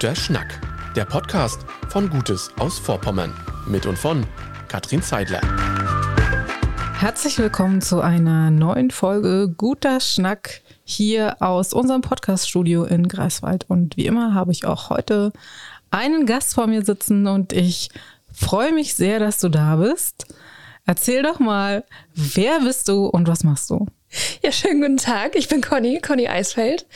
Guter Schnack. Der Podcast von Gutes aus Vorpommern. Mit und von Katrin Zeidler. Herzlich willkommen zu einer neuen Folge Guter Schnack hier aus unserem Podcaststudio in Greifswald. Und wie immer habe ich auch heute einen Gast vor mir sitzen und ich freue mich sehr, dass du da bist. Erzähl doch mal, wer bist du und was machst du? Ja, schönen guten Tag. Ich bin Conny, Conny Eisfeld.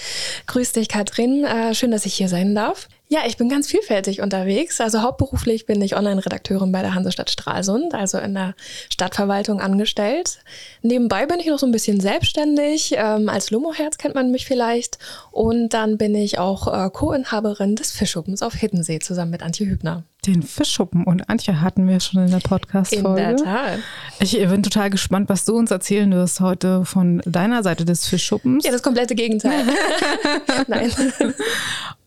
Grüß dich, Katrin. Äh, schön, dass ich hier sein darf. Ja, ich bin ganz vielfältig unterwegs. Also hauptberuflich bin ich Online-Redakteurin bei der Hansestadt Stralsund, also in der Stadtverwaltung angestellt. Nebenbei bin ich noch so ein bisschen selbstständig. Ähm, als Lomoherz kennt man mich vielleicht. Und dann bin ich auch äh, Co-Inhaberin des Fischschuppens auf Hiddensee zusammen mit Antje Hübner. Den Fischschuppen und Antje hatten wir schon in der Podcast-Folge. In der Tat. Ich bin total gespannt, was du uns erzählen wirst heute von deiner Seite des Fischschuppens. Ja, das komplette Gegenteil. Nein.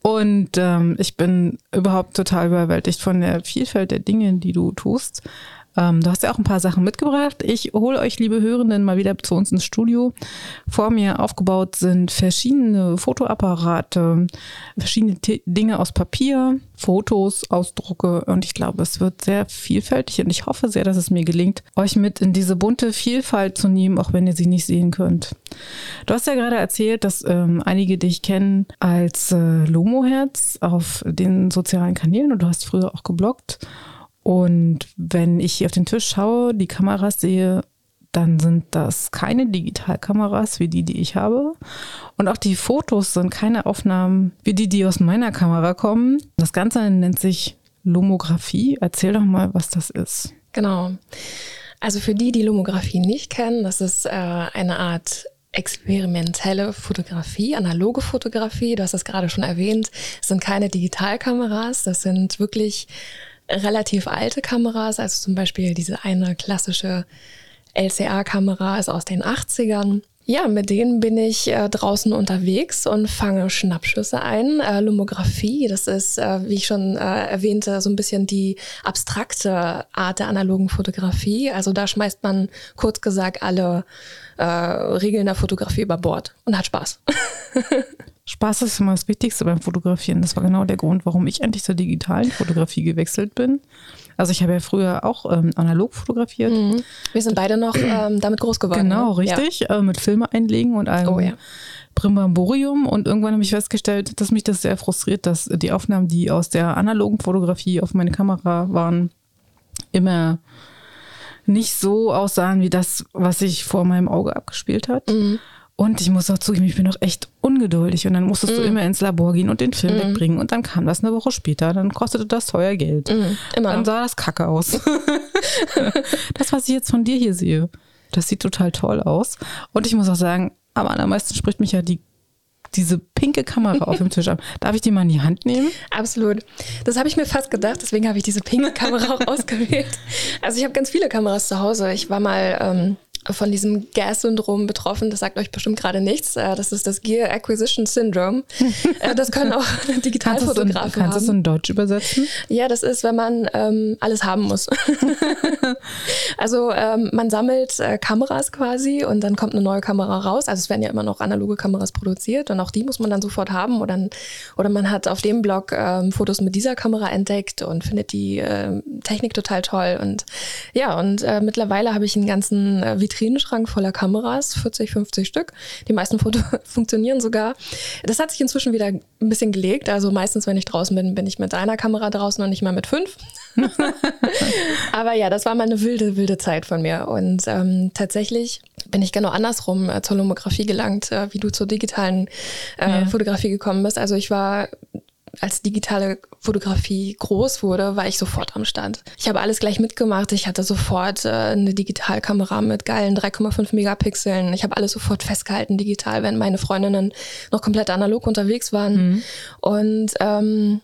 Und ähm, ich bin überhaupt total überwältigt von der Vielfalt der Dinge, die du tust. Ähm, du hast ja auch ein paar Sachen mitgebracht. Ich hole euch, liebe Hörenden, mal wieder zu uns ins Studio. Vor mir aufgebaut sind verschiedene Fotoapparate, verschiedene T Dinge aus Papier, Fotos, Ausdrucke und ich glaube, es wird sehr vielfältig und ich hoffe sehr, dass es mir gelingt, euch mit in diese bunte Vielfalt zu nehmen, auch wenn ihr sie nicht sehen könnt. Du hast ja gerade erzählt, dass ähm, einige dich kennen als äh, Lomo-Herz auf den sozialen Kanälen und du hast früher auch gebloggt. Und wenn ich hier auf den Tisch schaue, die Kameras sehe, dann sind das keine Digitalkameras wie die, die ich habe. Und auch die Fotos sind keine Aufnahmen wie die, die aus meiner Kamera kommen. Das Ganze nennt sich Lomographie. Erzähl doch mal, was das ist. Genau. Also für die, die Lomographie nicht kennen, das ist äh, eine Art experimentelle Fotografie, analoge Fotografie. Du hast das gerade schon erwähnt. Es sind keine Digitalkameras, das sind wirklich relativ alte Kameras, also zum Beispiel diese eine klassische LCA-Kamera ist aus den 80ern. Ja, mit denen bin ich äh, draußen unterwegs und fange Schnappschüsse ein. Äh, Lomographie, das ist, äh, wie ich schon äh, erwähnte, so ein bisschen die abstrakte Art der analogen Fotografie. Also da schmeißt man kurz gesagt alle äh, Regeln der Fotografie über Bord und hat Spaß. Spaß ist immer das Wichtigste beim Fotografieren. Das war genau der Grund, warum ich endlich zur digitalen Fotografie gewechselt bin. Also ich habe ja früher auch ähm, analog fotografiert. Mhm. Wir sind beide noch ähm, damit groß geworden. Genau, ne? richtig. Ja. Äh, mit Filme einlegen und einem oh, ja. Primbamborium. Und irgendwann habe ich festgestellt, dass mich das sehr frustriert, dass die Aufnahmen, die aus der analogen Fotografie auf meine Kamera waren, immer nicht so aussahen wie das, was sich vor meinem Auge abgespielt hat. Mhm. Und ich muss auch zugeben, ich bin doch echt ungeduldig. Und dann musstest mm. du immer ins Labor gehen und den Film mm. wegbringen. Und dann kam das eine Woche später. Dann kostete das teuer Geld. Mm. Immer. Dann sah das kacke aus. das, was ich jetzt von dir hier sehe, das sieht total toll aus. Und ich muss auch sagen, am allermeisten spricht mich ja die diese pinke Kamera auf dem Tisch ab. Darf ich die mal in die Hand nehmen? Absolut. Das habe ich mir fast gedacht, deswegen habe ich diese pinke Kamera auch ausgewählt. Also ich habe ganz viele Kameras zu Hause. Ich war mal ähm, von diesem Gas-Syndrom betroffen. Das sagt euch bestimmt gerade nichts. Äh, das ist das Gear Acquisition Syndrome. Äh, das können auch Digitalfotografen kannst haben. Kannst du es in Deutsch übersetzen? Ja, das ist, wenn man ähm, alles haben muss. also ähm, man sammelt äh, Kameras quasi und dann kommt eine neue Kamera raus. Also es werden ja immer noch analoge Kameras produziert und auch die muss man dann sofort haben. Oder, oder man hat auf dem Blog ähm, Fotos mit dieser Kamera entdeckt und findet die äh, Technik total toll. Und ja, und äh, mittlerweile habe ich einen ganzen äh, Vitrinenschrank voller Kameras, 40, 50 Stück. Die meisten Fotos funktionieren sogar. Das hat sich inzwischen wieder ein bisschen gelegt. Also meistens, wenn ich draußen bin, bin ich mit einer Kamera draußen und nicht mehr mit fünf. Aber ja, das war mal eine wilde, wilde Zeit von mir. Und ähm, tatsächlich bin ich genau andersrum äh, zur Lomographie gelangt, äh, wie du zur digitalen äh, ja. Fotografie gekommen bist. Also ich war als digitale Fotografie groß wurde, war ich sofort am Stand. Ich habe alles gleich mitgemacht. Ich hatte sofort äh, eine Digitalkamera mit geilen 3,5 Megapixeln. Ich habe alles sofort festgehalten digital, wenn meine Freundinnen noch komplett analog unterwegs waren. Mhm. Und ähm,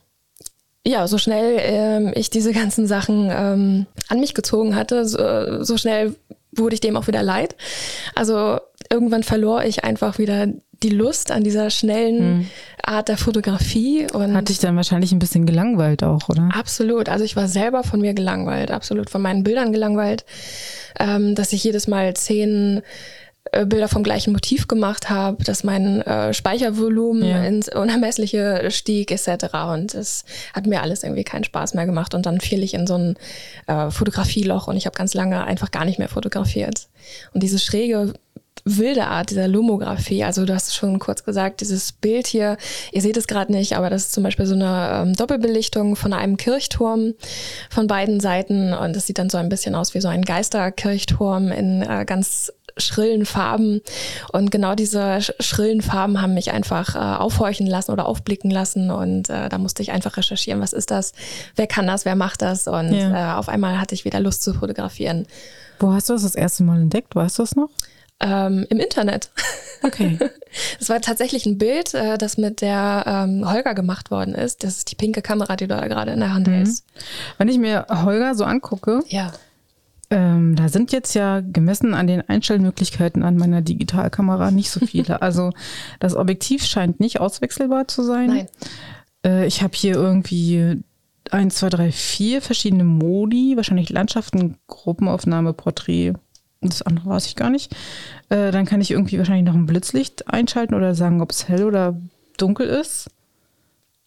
ja, so schnell ähm, ich diese ganzen Sachen ähm, an mich gezogen hatte, so, so schnell wurde ich dem auch wieder leid. Also irgendwann verlor ich einfach wieder die Lust an dieser schnellen hm. Art der Fotografie. Und Hat dich dann wahrscheinlich ein bisschen gelangweilt auch, oder? Absolut. Also ich war selber von mir gelangweilt, absolut von meinen Bildern gelangweilt, ähm, dass ich jedes Mal zehn äh, Bilder vom gleichen Motiv gemacht habe, dass mein äh, Speichervolumen ja. ins Unermessliche stieg etc. Und es hat mir alles irgendwie keinen Spaß mehr gemacht. Und dann fiel ich in so ein äh, Fotografieloch und ich habe ganz lange einfach gar nicht mehr fotografiert. Und diese schräge wilde Art dieser Lomographie. Also du hast schon kurz gesagt, dieses Bild hier, ihr seht es gerade nicht, aber das ist zum Beispiel so eine ähm, Doppelbelichtung von einem Kirchturm von beiden Seiten und das sieht dann so ein bisschen aus wie so ein Geisterkirchturm in äh, ganz schrillen Farben. Und genau diese schrillen Farben haben mich einfach äh, aufhorchen lassen oder aufblicken lassen. Und äh, da musste ich einfach recherchieren, was ist das, wer kann das, wer macht das. Und ja. äh, auf einmal hatte ich wieder Lust zu fotografieren. Wo hast du das das erste Mal entdeckt? Weißt du das noch? Ähm, Im Internet. Okay. Das war tatsächlich ein Bild, äh, das mit der ähm, Holger gemacht worden ist. Das ist die pinke Kamera, die du da gerade in der Hand mhm. hältst. Wenn ich mir Holger so angucke, ja. Ähm, da sind jetzt ja gemessen an den Einstellmöglichkeiten an meiner Digitalkamera nicht so viele. also das Objektiv scheint nicht auswechselbar zu sein. Nein. Äh, ich habe hier irgendwie eins, zwei, drei, vier verschiedene Modi, wahrscheinlich Landschaften, Gruppenaufnahme, Porträt. Das andere weiß ich gar nicht. Äh, dann kann ich irgendwie wahrscheinlich noch ein Blitzlicht einschalten oder sagen, ob es hell oder dunkel ist.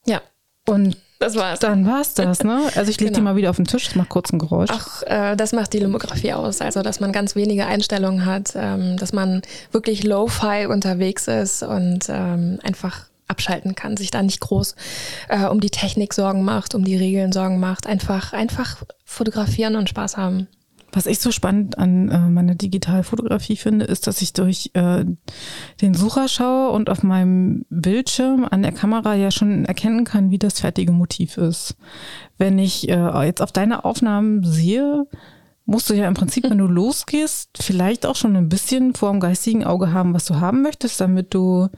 Ja. Und das war's. Dann war's das, ne? Also ich lege genau. die mal wieder auf den Tisch, das macht kurz ein Geräusch. Ach, äh, das macht die Lomografie aus. Also, dass man ganz wenige Einstellungen hat, ähm, dass man wirklich low-fi unterwegs ist und ähm, einfach abschalten kann, sich da nicht groß äh, um die Technik Sorgen macht, um die Regeln Sorgen macht. Einfach, einfach fotografieren und Spaß haben. Was ich so spannend an äh, meiner Digitalfotografie finde, ist, dass ich durch äh, den Sucher schaue und auf meinem Bildschirm an der Kamera ja schon erkennen kann, wie das fertige Motiv ist. Wenn ich äh, jetzt auf deine Aufnahmen sehe, musst du ja im Prinzip, wenn du losgehst, vielleicht auch schon ein bisschen vor dem geistigen Auge haben, was du haben möchtest, damit du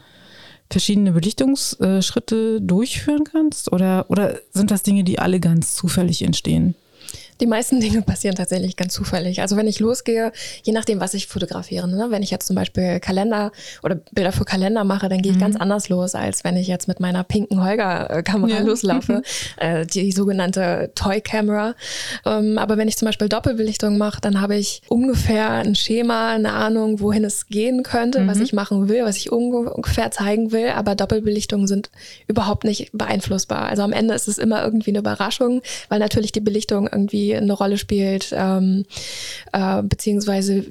verschiedene Belichtungsschritte durchführen kannst? Oder, oder sind das Dinge, die alle ganz zufällig entstehen? Die meisten Dinge passieren tatsächlich ganz zufällig. Also wenn ich losgehe, je nachdem, was ich fotografiere, ne? wenn ich jetzt zum Beispiel Kalender oder Bilder für Kalender mache, dann gehe ich mhm. ganz anders los, als wenn ich jetzt mit meiner pinken Holger-Kamera ja. loslaufe, äh, die sogenannte Toy Camera. Ähm, aber wenn ich zum Beispiel Doppelbelichtung mache, dann habe ich ungefähr ein Schema, eine Ahnung, wohin es gehen könnte, mhm. was ich machen will, was ich ungefähr zeigen will. Aber Doppelbelichtungen sind überhaupt nicht beeinflussbar. Also am Ende ist es immer irgendwie eine Überraschung, weil natürlich die Belichtung irgendwie eine Rolle spielt, ähm, äh, beziehungsweise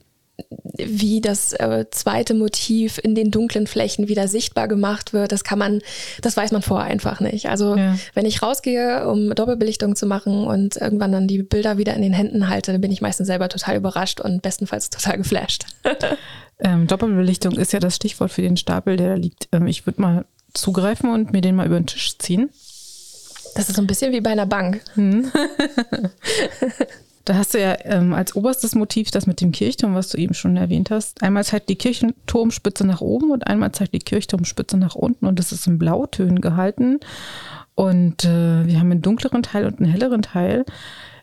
wie das äh, zweite Motiv in den dunklen Flächen wieder sichtbar gemacht wird, das kann man, das weiß man vorher einfach nicht. Also ja. wenn ich rausgehe, um Doppelbelichtung zu machen und irgendwann dann die Bilder wieder in den Händen halte, dann bin ich meistens selber total überrascht und bestenfalls total geflasht. ähm, Doppelbelichtung ist ja das Stichwort für den Stapel, der da liegt. Ähm, ich würde mal zugreifen und mir den mal über den Tisch ziehen. Das ist so ein bisschen wie bei einer Bank. Hm. Da hast du ja ähm, als oberstes Motiv das mit dem Kirchturm, was du eben schon erwähnt hast. Einmal zeigt die Kirchturmspitze nach oben und einmal zeigt die Kirchturmspitze nach unten und das ist in Blautönen gehalten. Und äh, wir haben einen dunkleren Teil und einen helleren Teil.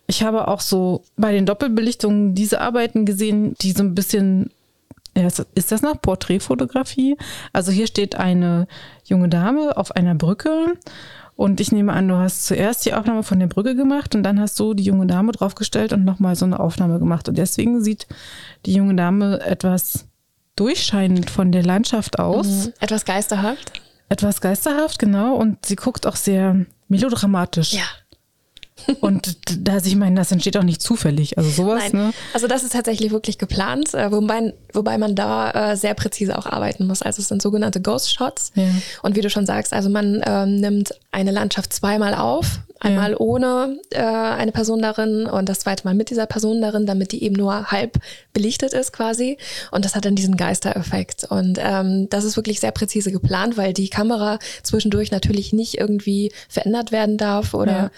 Ich habe auch so bei den Doppelbelichtungen diese Arbeiten gesehen, die so ein bisschen ja, ist das noch Porträtfotografie? Also hier steht eine junge Dame auf einer Brücke und ich nehme an, du hast zuerst die Aufnahme von der Brücke gemacht und dann hast du die junge Dame draufgestellt und nochmal so eine Aufnahme gemacht. Und deswegen sieht die junge Dame etwas durchscheinend von der Landschaft aus. Mhm. Etwas geisterhaft. Etwas geisterhaft, genau. Und sie guckt auch sehr melodramatisch. Ja. Und da ich meine, das entsteht auch nicht zufällig. Also sowas, Nein. ne? Also das ist tatsächlich wirklich geplant, äh, wobei, wobei man da äh, sehr präzise auch arbeiten muss. Also es sind sogenannte Ghost Shots. Ja. Und wie du schon sagst, also man ähm, nimmt eine Landschaft zweimal auf, Einmal ja. ohne äh, eine Person darin und das zweite Mal mit dieser Person darin, damit die eben nur halb belichtet ist quasi. Und das hat dann diesen Geistereffekt. Und ähm, das ist wirklich sehr präzise geplant, weil die Kamera zwischendurch natürlich nicht irgendwie verändert werden darf oder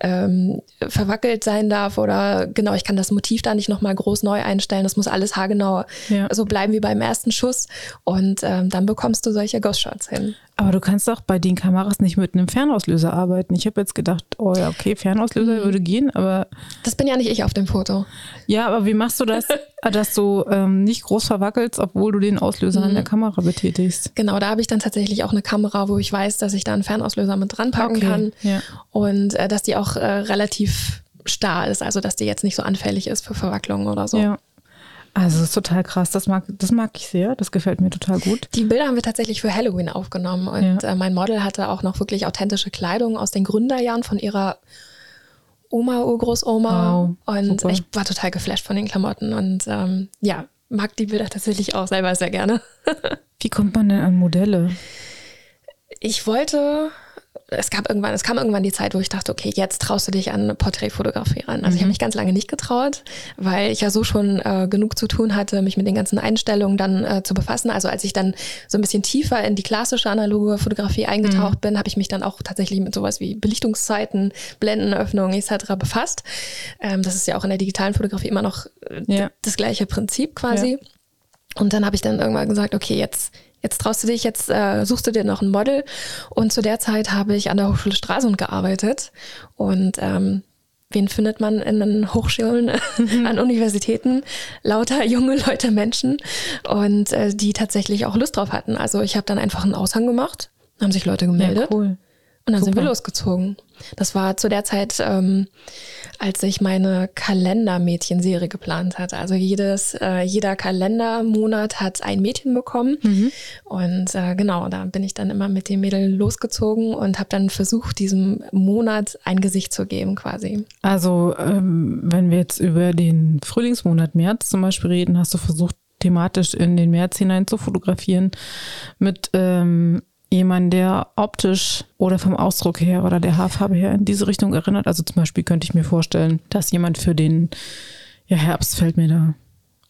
ja. ähm, verwackelt sein darf oder genau, ich kann das Motiv da nicht nochmal groß neu einstellen. Das muss alles haargenau ja. so bleiben wie beim ersten Schuss. Und ähm, dann bekommst du solche Ghost Shots hin. Aber du kannst doch bei den Kameras nicht mit einem Fernauslöser arbeiten. Ich habe jetzt gedacht, oh ja, okay, Fernauslöser mhm. würde gehen, aber. Das bin ja nicht ich auf dem Foto. Ja, aber wie machst du das, dass du ähm, nicht groß verwackelst, obwohl du den Auslöser mhm. an der Kamera betätigst? Genau, da habe ich dann tatsächlich auch eine Kamera, wo ich weiß, dass ich da einen Fernauslöser mit dran packen okay. kann. Ja. Und äh, dass die auch äh, relativ starr ist, also dass die jetzt nicht so anfällig ist für Verwacklungen oder so. Ja. Also das ist total krass. Das mag, das mag ich sehr. Das gefällt mir total gut. Die Bilder haben wir tatsächlich für Halloween aufgenommen und ja. äh, mein Model hatte auch noch wirklich authentische Kleidung aus den Gründerjahren von ihrer Oma, Urgroßoma. Wow, und super. ich war total geflasht von den Klamotten und ähm, ja, mag die Bilder tatsächlich auch selber sehr gerne. Wie kommt man denn an Modelle? Ich wollte es gab irgendwann, es kam irgendwann die Zeit, wo ich dachte, okay, jetzt traust du dich an Porträtfotografie ran. Also mhm. ich habe mich ganz lange nicht getraut, weil ich ja so schon äh, genug zu tun hatte, mich mit den ganzen Einstellungen dann äh, zu befassen. Also als ich dann so ein bisschen tiefer in die klassische analoge Fotografie eingetaucht mhm. bin, habe ich mich dann auch tatsächlich mit sowas wie Belichtungszeiten, Blendenöffnungen etc. befasst. Ähm, das ist ja auch in der digitalen Fotografie immer noch äh, ja. das gleiche Prinzip quasi. Ja. Und dann habe ich dann irgendwann gesagt, okay, jetzt jetzt traust du dich, jetzt äh, suchst du dir noch ein Model. Und zu der Zeit habe ich an der Hochschule Stralsund gearbeitet. Und ähm, wen findet man in den Hochschulen, an Universitäten? Lauter junge Leute, Menschen und äh, die tatsächlich auch Lust drauf hatten. Also ich habe dann einfach einen Aushang gemacht, haben sich Leute gemeldet. Ja, cool. Und dann Super. sind wir losgezogen. Das war zu der Zeit, ähm, als ich meine Kalendermädchen-Serie geplant hatte. Also jedes, äh, jeder Kalendermonat hat ein Mädchen bekommen. Mhm. Und äh, genau, da bin ich dann immer mit dem Mädel losgezogen und habe dann versucht, diesem Monat ein Gesicht zu geben quasi. Also ähm, wenn wir jetzt über den Frühlingsmonat März zum Beispiel reden, hast du versucht, thematisch in den März hinein zu fotografieren mit ähm, jemand, der optisch oder vom Ausdruck her oder der Haarfarbe her in diese Richtung erinnert. Also zum Beispiel könnte ich mir vorstellen, dass jemand für den ja, Herbst fällt mir da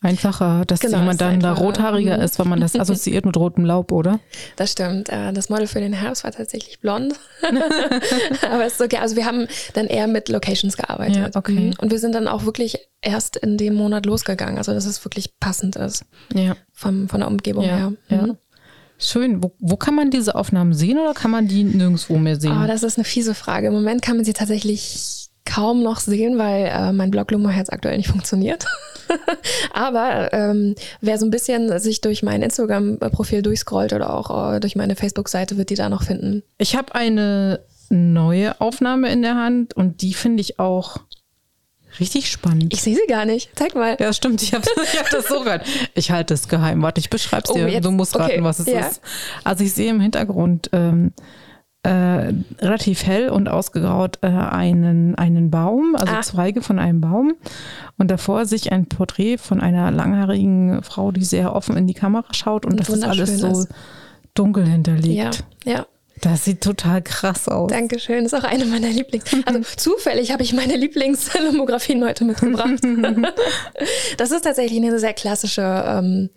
einfacher, dass genau, jemand dann da rothaariger mhm. ist, weil man das assoziiert mit rotem Laub, oder? Das stimmt. Äh, das Model für den Herbst war tatsächlich blond. Aber es ist okay. Also wir haben dann eher mit Locations gearbeitet. Ja, okay. Mhm. Und wir sind dann auch wirklich erst in dem Monat losgegangen. Also dass es wirklich passend ist. Ja. Vom, von der Umgebung ja, her. Ja. Schön. Wo, wo, kann man diese Aufnahmen sehen oder kann man die nirgendwo mehr sehen? Oh, das ist eine fiese Frage. Im Moment kann man sie tatsächlich kaum noch sehen, weil äh, mein Blog Lummerherz aktuell nicht funktioniert. Aber ähm, wer so ein bisschen sich durch mein Instagram-Profil durchscrollt oder auch äh, durch meine Facebook-Seite, wird die da noch finden. Ich habe eine neue Aufnahme in der Hand und die finde ich auch Richtig spannend. Ich sehe sie gar nicht. Zeig mal. Ja, stimmt. Ich habe hab das so gehört. Ich halte es geheim. Warte, ich beschreibe es dir. Oh, du musst raten, okay. was es ja. ist. Also ich sehe im Hintergrund ähm, äh, relativ hell und ausgegraut äh, einen, einen Baum, also ah. Zweige von einem Baum. Und davor sich ein Porträt von einer langhaarigen Frau, die sehr offen in die Kamera schaut. Und, und das ist alles so dunkel hinterlegt. Ja, ja. Das sieht total krass aus. Dankeschön, das ist auch eine meiner Lieblings. Also zufällig habe ich meine Lieblingslomografien heute mitgebracht. das ist tatsächlich eine sehr klassische ähm,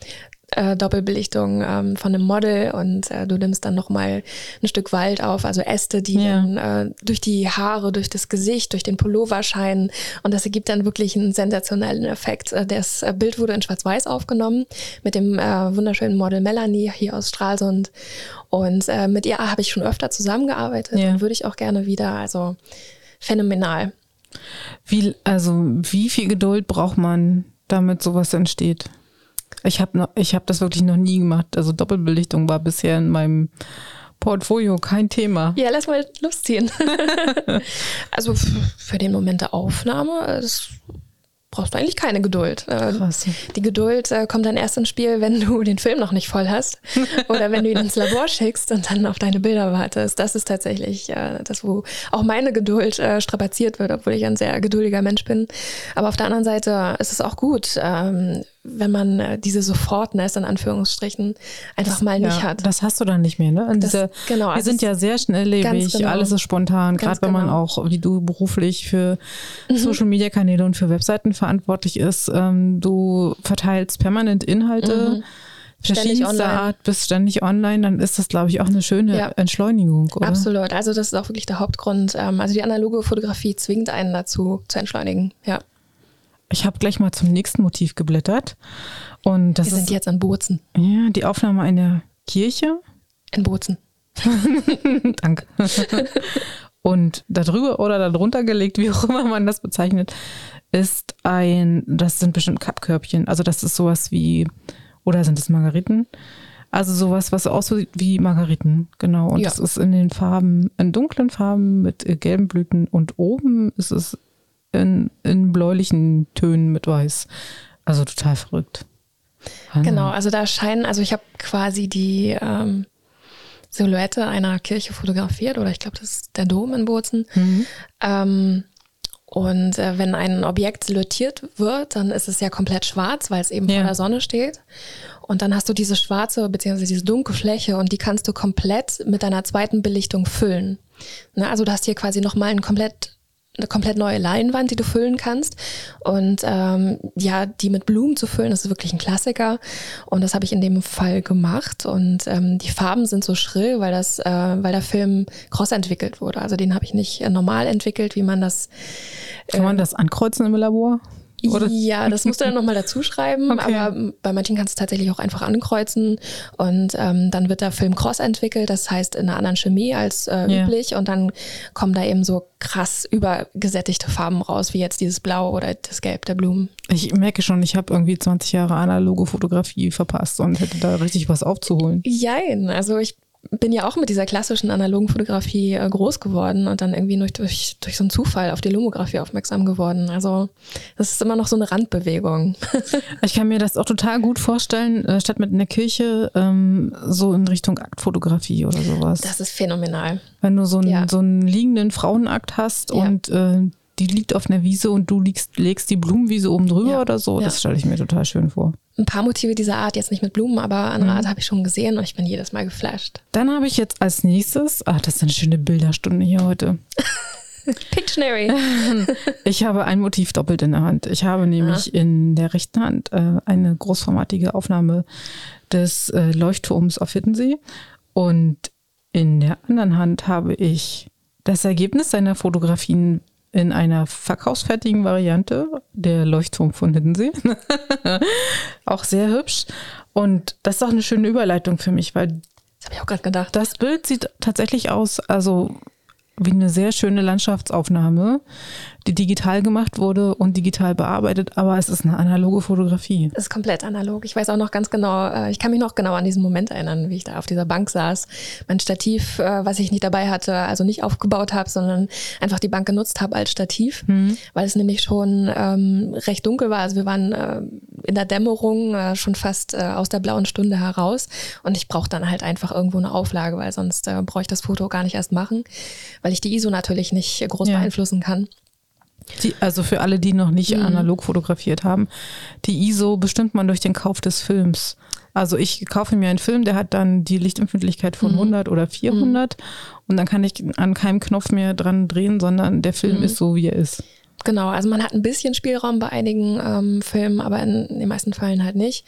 äh, Doppelbelichtung ähm, von einem Model und äh, du nimmst dann nochmal ein Stück Wald auf, also Äste, die ja. dann äh, durch die Haare, durch das Gesicht, durch den Pullover scheinen und das ergibt dann wirklich einen sensationellen Effekt. Äh, das äh, Bild wurde in Schwarz-Weiß aufgenommen mit dem äh, wunderschönen Model Melanie hier aus Stralsund und mit ihr habe ich schon öfter zusammengearbeitet ja. und würde ich auch gerne wieder, also phänomenal. Wie, also wie viel Geduld braucht man, damit sowas entsteht? Ich habe hab das wirklich noch nie gemacht. Also Doppelbelichtung war bisher in meinem Portfolio kein Thema. Ja, lass mal losziehen. also für den Moment der Aufnahme, das brauchst du eigentlich keine Geduld. Äh, Krass. Die Geduld äh, kommt dann erst ins Spiel, wenn du den Film noch nicht voll hast oder wenn du ihn ins Labor schickst und dann auf deine Bilder wartest. Das ist tatsächlich äh, das, wo auch meine Geduld strapaziert wird, obwohl ich ein sehr geduldiger Mensch bin. Aber auf der anderen Seite ist es auch gut, ähm, wenn man äh, diese Sofortness in Anführungsstrichen einfach das, mal nicht ja, hat. Das hast du dann nicht mehr, ne? Das, diese, genau, wir also sind ja sehr schnelllebig, genau, alles ist spontan, gerade wenn man genau. auch, wie du beruflich für mhm. Social Media Kanäle und für Webseiten verantwortlich ist. Ähm, du verteilst permanent Inhalte. Mhm verschiedenster Art, bist ständig online, dann ist das, glaube ich, auch eine schöne ja. Entschleunigung, oder? Absolut. Also das ist auch wirklich der Hauptgrund. Ähm, also die analoge Fotografie zwingt einen dazu, zu entschleunigen. Ja. Ich habe gleich mal zum nächsten Motiv geblättert. Und das Wir sind ist, jetzt an Bozen. Ja, die Aufnahme einer Kirche. In Bozen. Danke. Und darüber oder darunter gelegt, wie auch immer man das bezeichnet, ist ein, das sind bestimmt Kappkörbchen. Also das ist sowas wie, oder sind es Margariten? Also sowas, was aussieht wie Margariten, genau. Und ja. das ist in den Farben, in dunklen Farben mit gelben Blüten. Und oben ist es in, in bläulichen Tönen mit weiß. Also total verrückt. Hanna. Genau, also da scheinen, also ich habe quasi die ähm, Silhouette einer Kirche fotografiert oder ich glaube, das ist der Dom in Bozen. Mhm. Ähm, und äh, wenn ein Objekt silhouettiert wird, dann ist es ja komplett schwarz, weil es eben Ja. vor der Sonne steht. Und dann hast du diese schwarze bzw. diese dunkle Fläche und die kannst du komplett mit deiner zweiten Belichtung füllen. Ne, also du hast hier quasi nochmal ein komplett eine komplett neue Leinwand, die du füllen kannst. Und ähm, ja, die mit Blumen zu füllen, das ist wirklich ein Klassiker. Und das habe ich in dem Fall gemacht. Und ähm, die Farben sind so schrill, weil das, äh, weil der Film cross entwickelt wurde. Also den habe ich nicht äh, normal entwickelt, wie man das Kann man das ankreuzen im Labor? Oder? ja, das musst du dann nochmal dazu schreiben, Okay. aber bei manchen kannst du tatsächlich auch einfach ankreuzen und ähm, dann wird der Film Cross entwickelt, das heißt in einer anderen Chemie als äh, Ja. üblich und dann kommen da eben so krass übergesättigte Farben raus, wie jetzt dieses Blau oder das Gelb der Blumen. Ich merke schon, ich habe irgendwie 20 Jahre analoge Fotografie verpasst und hätte da richtig was aufzuholen. Jein, also ich bin ja auch mit dieser klassischen analogen Fotografie äh, groß geworden und dann irgendwie nur durch, durch so einen Zufall auf die Lomographie aufmerksam geworden. Also das ist immer noch so eine Randbewegung. Ich kann mir das auch total gut vorstellen, äh, statt mit in der Kirche ähm, so in Richtung Aktfotografie oder sowas. Das ist phänomenal. Wenn du so einen, Ja. so einen liegenden Frauenakt hast Ja. und äh, die liegt auf einer Wiese und du liegst, legst die Blumenwiese oben drüber Ja. oder so, Ja. das stelle ich mir total schön vor. ein paar Motive dieser Art, jetzt nicht mit Blumen, aber Mhm. andere Art habe ich schon gesehen und ich bin jedes Mal geflasht. Dann habe ich jetzt als nächstes, ach, das ist eine schöne Bilderstunde hier heute. Pictionary. Ich habe ein Motiv doppelt in der Hand. Ich habe nämlich in der rechten Hand äh, eine großformatige Aufnahme des äh, Leuchtturms auf Hiddensee und in der anderen Hand habe ich das Ergebnis seiner Fotografien in einer verkaufsfertigen Variante, der Leuchtturm von Hiddensee. auch sehr hübsch. Und das ist auch eine schöne Überleitung für mich, weil Das habe ich auch gerade gedacht. das Bild sieht tatsächlich aus, also wie eine sehr schöne Landschaftsaufnahme, die digital gemacht wurde und digital bearbeitet, aber es ist eine analoge Fotografie. Das ist komplett analog. Ich weiß auch noch ganz genau, äh, ich kann mich noch genau an diesen Moment erinnern, wie ich da auf dieser Bank saß. Mein Stativ, äh, was ich nicht dabei hatte, also nicht aufgebaut habe, sondern einfach die Bank genutzt habe als Stativ, weil es nämlich schon ähm, recht dunkel war. Also wir waren äh, in der Dämmerung äh, schon fast äh, aus der blauen Stunde heraus und ich brauche dann halt einfach irgendwo eine Auflage, weil sonst äh, brauche ich das Foto gar nicht erst machen, weil ich die ISO natürlich nicht groß Ja. beeinflussen kann. Die, also für alle, die noch nicht Mhm. analog fotografiert haben, die ISO bestimmt man durch den Kauf des Films. Also ich kaufe mir einen Film, der hat dann die Lichtempfindlichkeit Mhm. von 100 oder 400 und dann kann ich an keinem Knopf mehr dran drehen, sondern der Film Mhm. ist so, wie er ist. Genau, also man hat ein bisschen Spielraum bei einigen ähm, Filmen, aber in, den meisten Fällen halt nicht.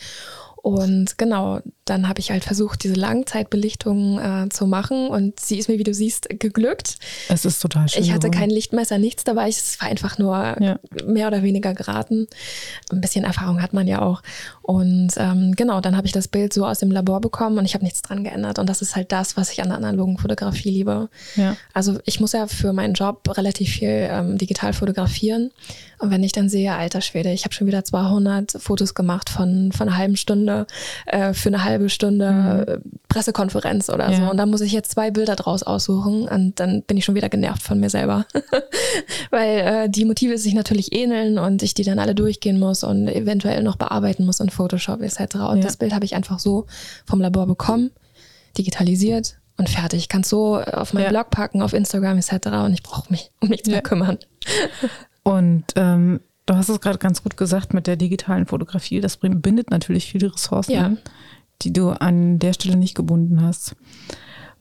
Und genau, dann habe ich halt versucht, diese Langzeitbelichtung äh, zu machen und sie ist mir, wie du siehst, geglückt. Es ist total schön. Ich hatte geworden. kein Lichtmesser, nichts dabei. Es war einfach nur Ja. mehr oder weniger geraten. Ein bisschen Erfahrung hat man ja auch. Und ähm, genau, dann habe ich das Bild so aus dem Labor bekommen und ich habe nichts dran geändert. Und das ist halt das, was ich an der analogen Fotografie liebe. Ja. Also ich muss ja für meinen Job relativ viel ähm, digital fotografieren. Und wenn ich dann sehe, alter Schwede, ich habe schon wieder 200 Fotos gemacht von, von einer halben Stunde äh, für eine halbe Stunde äh, Pressekonferenz oder so. Ja. Und da muss ich jetzt zwei Bilder draus aussuchen und dann bin ich schon wieder genervt von mir selber. Weil äh, die Motive sich natürlich ähneln und ich die dann alle durchgehen muss und eventuell noch bearbeiten muss in Photoshop etc. Und Ja. das Bild habe ich einfach so vom Labor bekommen, digitalisiert und fertig. Ich kann es so auf meinen Ja. Blog packen, auf Instagram etc. und ich brauche mich um nichts mehr kümmern. Und ähm, du hast es gerade ganz gut gesagt mit der digitalen Fotografie. Das bindet natürlich viele Ressourcen, Ja. die du an der Stelle nicht gebunden hast.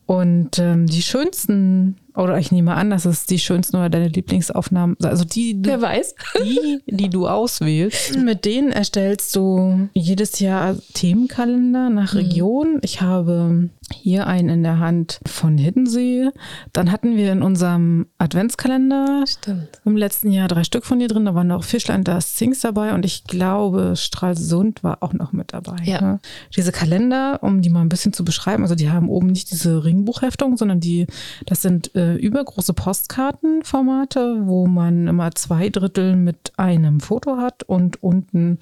Und ähm, die schönsten, oder ich nehme an, dass es die schönsten oder deine Lieblingsaufnahmen, also die, Wer weiß. die, die du auswählst, mit denen erstellst du jedes Jahr Themenkalender nach Region. Ich habe hier einen in der Hand von Hiddensee. Dann hatten wir in unserem Adventskalender Stimmt. im letzten Jahr drei Stück von dir drin. Da waren noch Fischland, da ist Zings dabei und ich glaube, Stralsund war auch noch mit dabei. Ja. ne? Diese Kalender, um die mal ein bisschen zu beschreiben, also die haben oben nicht diese Ringbuchheftung, sondern die, das sind äh, übergroße Postkartenformate, wo man immer zwei Drittel mit einem Foto hat und unten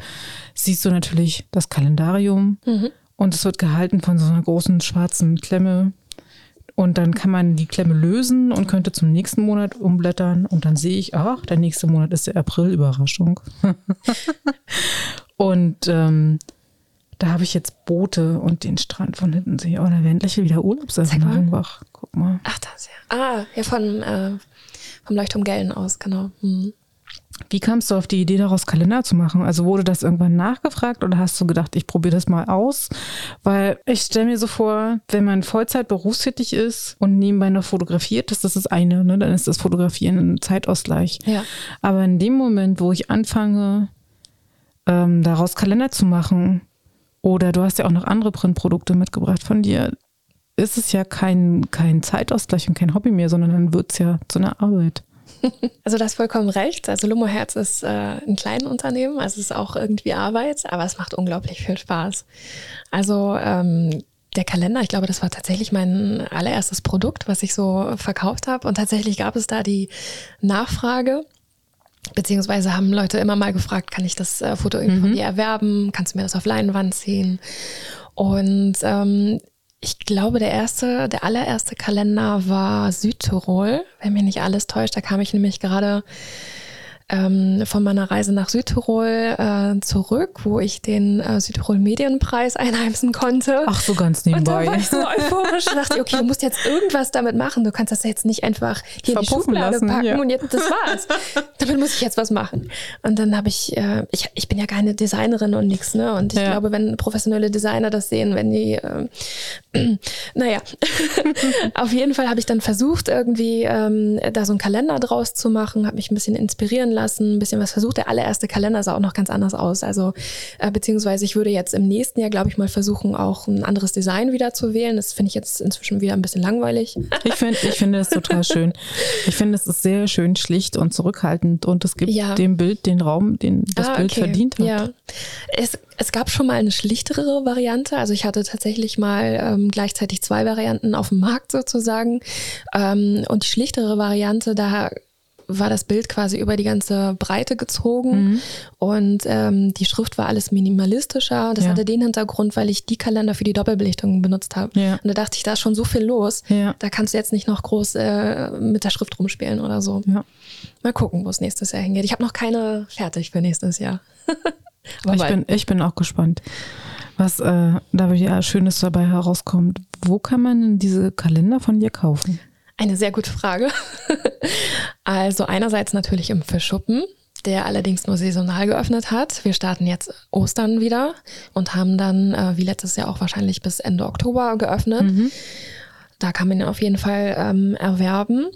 siehst du natürlich das Kalendarium Mhm. und es wird gehalten von so einer großen schwarzen Klemme. Und dann kann man die Klemme lösen und könnte zum nächsten Monat umblättern. Und dann sehe ich, ach, der nächste Monat ist der April, Überraschung. Und ähm, da habe ich jetzt Boote und den Strand von hinten sehe. Oh, da werden gleich wieder Urlaubserinnerungen wach. Guck mal. Ach, das ja. Ah, ja, von, äh, vom Leuchtturm Gellen aus, genau. Hm. Wie kamst du auf die Idee daraus, Kalender zu machen? Also wurde das irgendwann nachgefragt oder hast du gedacht, ich probiere das mal aus? Weil ich stelle mir so vor, wenn man Vollzeit berufstätig ist und nebenbei noch fotografiert, das ist das eine, ne? dann ist das Fotografieren ein Zeitausgleich. Ja. Aber in dem Moment, wo ich anfange, ähm, daraus Kalender zu machen, oder du hast ja auch noch andere Printprodukte mitgebracht von dir, ist es ja kein, kein Zeitausgleich und kein Hobby mehr, sondern dann wird es ja zu einer Arbeit. Also das vollkommen recht. Also Lummo Herz ist äh, ein kleines Unternehmen, also es ist auch irgendwie Arbeit, aber es macht unglaublich viel Spaß. Also ähm, der Kalender, ich glaube, das war tatsächlich mein allererstes Produkt, was ich so verkauft habe. Und tatsächlich gab es da die Nachfrage. Beziehungsweise haben Leute immer mal gefragt, kann ich das äh, Foto irgendwie mhm. von dir erwerben? Kannst du mir das auf Leinwand ziehen? Und ähm, ich glaube, der erste, der allererste Kalender war Südtirol, wenn mich nicht alles täuscht. Da kam ich nämlich gerade ähm, von meiner Reise nach Südtirol äh, zurück, wo ich den äh, Südtirol Medienpreis einheimsen konnte. Ach, so ganz nebenbei. Und da war ich so euphorisch und dachte, okay, du musst jetzt irgendwas damit machen. Du kannst das jetzt nicht einfach hier in die Schublade lassen, packen ja. und jetzt das war's. damit muss ich jetzt was machen. Und dann habe ich, äh, ich, ich bin ja keine Designerin und nichts, ne? Und ich ja. glaube, wenn professionelle Designer das sehen, wenn die, äh, naja, auf jeden Fall habe ich dann versucht, irgendwie ähm, da so einen Kalender draus zu machen, habe mich ein bisschen inspirieren lassen lassen, ein bisschen was versucht. Der allererste Kalender sah auch noch ganz anders aus. Also äh, beziehungsweise ich würde jetzt im nächsten Jahr, glaube ich, mal versuchen, auch ein anderes Design wieder zu wählen. Das finde ich jetzt inzwischen wieder ein bisschen langweilig. Ich finde ich finde es total schön. Ich finde es ist sehr schön schlicht und zurückhaltend und es gibt ja. dem Bild den Raum, den das ah, Bild okay. verdient hat. Ja. Es, es gab schon mal eine schlichtere Variante. Also ich hatte tatsächlich mal ähm, gleichzeitig zwei Varianten auf dem Markt sozusagen. Ähm, und die schlichtere Variante, da war das Bild quasi über die ganze Breite gezogen mhm. und ähm, die Schrift war alles minimalistischer. Das ja. hatte den Hintergrund, weil ich die Kalender für die Doppelbelichtung benutzt habe. Ja. Und da dachte ich, da ist schon so viel los. Ja. Da kannst du jetzt nicht noch groß äh, mit der Schrift rumspielen oder so. Mal gucken, wo es nächstes Jahr hingeht. Ich habe noch keine fertig für nächstes Jahr. ich, bin, ich bin auch gespannt was äh, da wieder Schönes dabei herauskommt. Wo kann man denn diese Kalender von dir kaufen? Eine sehr gute Frage. also einerseits natürlich im Fischschuppen, der allerdings nur saisonal geöffnet hat. Wir starten jetzt Ostern wieder und haben dann, äh, wie letztes Jahr auch wahrscheinlich bis Ende Oktober geöffnet. Mhm. Da kann man ihn auf jeden Fall ähm, erwerben.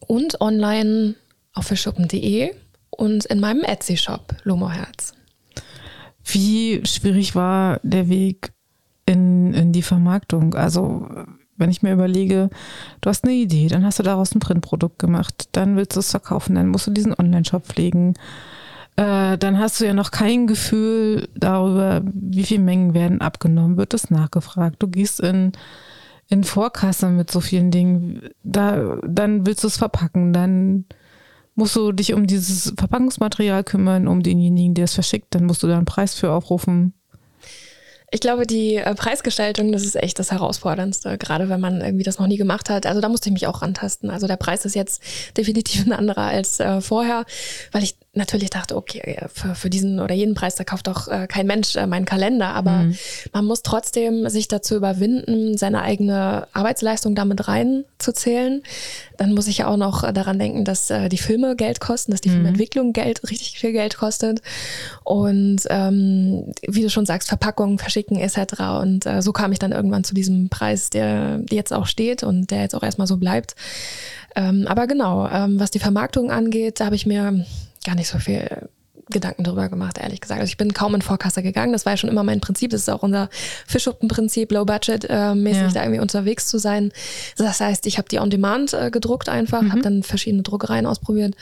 Und online auf fischschuppen.de und in meinem Etsy-Shop Lomoherz. Wie schwierig war der Weg in, in die Vermarktung? Also wenn ich mir überlege, du hast eine Idee, dann hast du daraus ein Printprodukt gemacht, dann willst du es verkaufen, dann musst du diesen Online-Shop pflegen. Äh, dann hast du ja noch kein Gefühl darüber, wie viele Mengen werden abgenommen, wird es nachgefragt. Du gehst in, in Vorkasse mit so vielen Dingen, da, dann willst du es verpacken, dann musst du dich um dieses Verpackungsmaterial kümmern, um denjenigen, der es verschickt, dann musst du da einen Preis für aufrufen. Ich glaube, die äh, Preisgestaltung, das ist echt das Herausforderndste, gerade wenn man irgendwie das noch nie gemacht hat. Also da musste ich mich auch rantasten. Also der Preis ist jetzt definitiv ein anderer als äh, vorher, weil ich natürlich dachte, okay, für, für diesen oder jeden Preis, da kauft doch äh, kein Mensch äh, meinen Kalender, aber mhm. man muss trotzdem sich dazu überwinden, seine eigene Arbeitsleistung damit reinzuzählen. Dann muss ich ja auch noch daran denken, dass äh, die Filme Geld kosten, dass die mhm. Filmentwicklung Geld, richtig viel Geld kostet. Und ähm, wie du schon sagst, Verpackungen verschicken etc. Und äh, so kam ich dann irgendwann zu diesem Preis, der jetzt auch steht und der jetzt auch erstmal so bleibt. Ähm, aber genau, ähm, was die Vermarktung angeht, da habe ich mir gar nicht so viel Gedanken darüber gemacht, ehrlich gesagt. Also ich bin kaum in Vorkasse gegangen. Das war ja schon immer mein Prinzip. Das ist auch unser Fischschuppen-Prinzip, Low-Budget-mäßig äh, ja. da irgendwie unterwegs zu sein. Das heißt, ich habe die On-Demand äh, gedruckt einfach, mhm. habe dann verschiedene Druckereien ausprobiert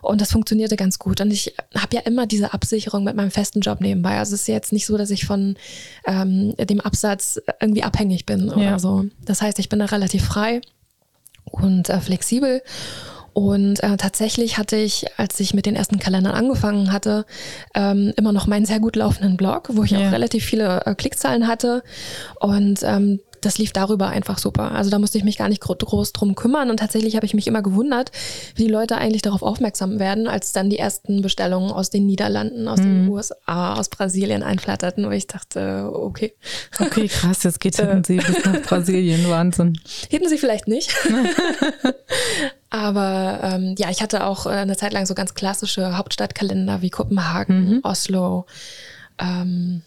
und das funktionierte ganz gut. Und ich habe ja immer diese Absicherung mit meinem festen Job nebenbei. Also es ist jetzt nicht so, dass ich von ähm, dem Absatz irgendwie abhängig bin ja. oder so. Das heißt, ich bin da relativ frei und äh, flexibel und äh, tatsächlich hatte ich, als ich mit den ersten Kalendern angefangen hatte, ähm, immer noch meinen sehr gut laufenden Blog, wo ich ja. auch relativ viele äh, Klickzahlen hatte. Und ähm, das lief darüber einfach super. Also da musste ich mich gar nicht groß drum kümmern und tatsächlich habe ich mich immer gewundert, wie die Leute eigentlich darauf aufmerksam werden, als dann die ersten Bestellungen aus den Niederlanden, aus den USA, aus Brasilien einflatterten, wo ich dachte, okay. Okay, krass, jetzt geht sie bis nach Brasilien, Wahnsinn. Hätten sie vielleicht nicht. Aber ähm, ja, ich hatte auch äh, eine Zeit lang so ganz klassische Hauptstadtkalender wie Kopenhagen, Oslo. Ähm,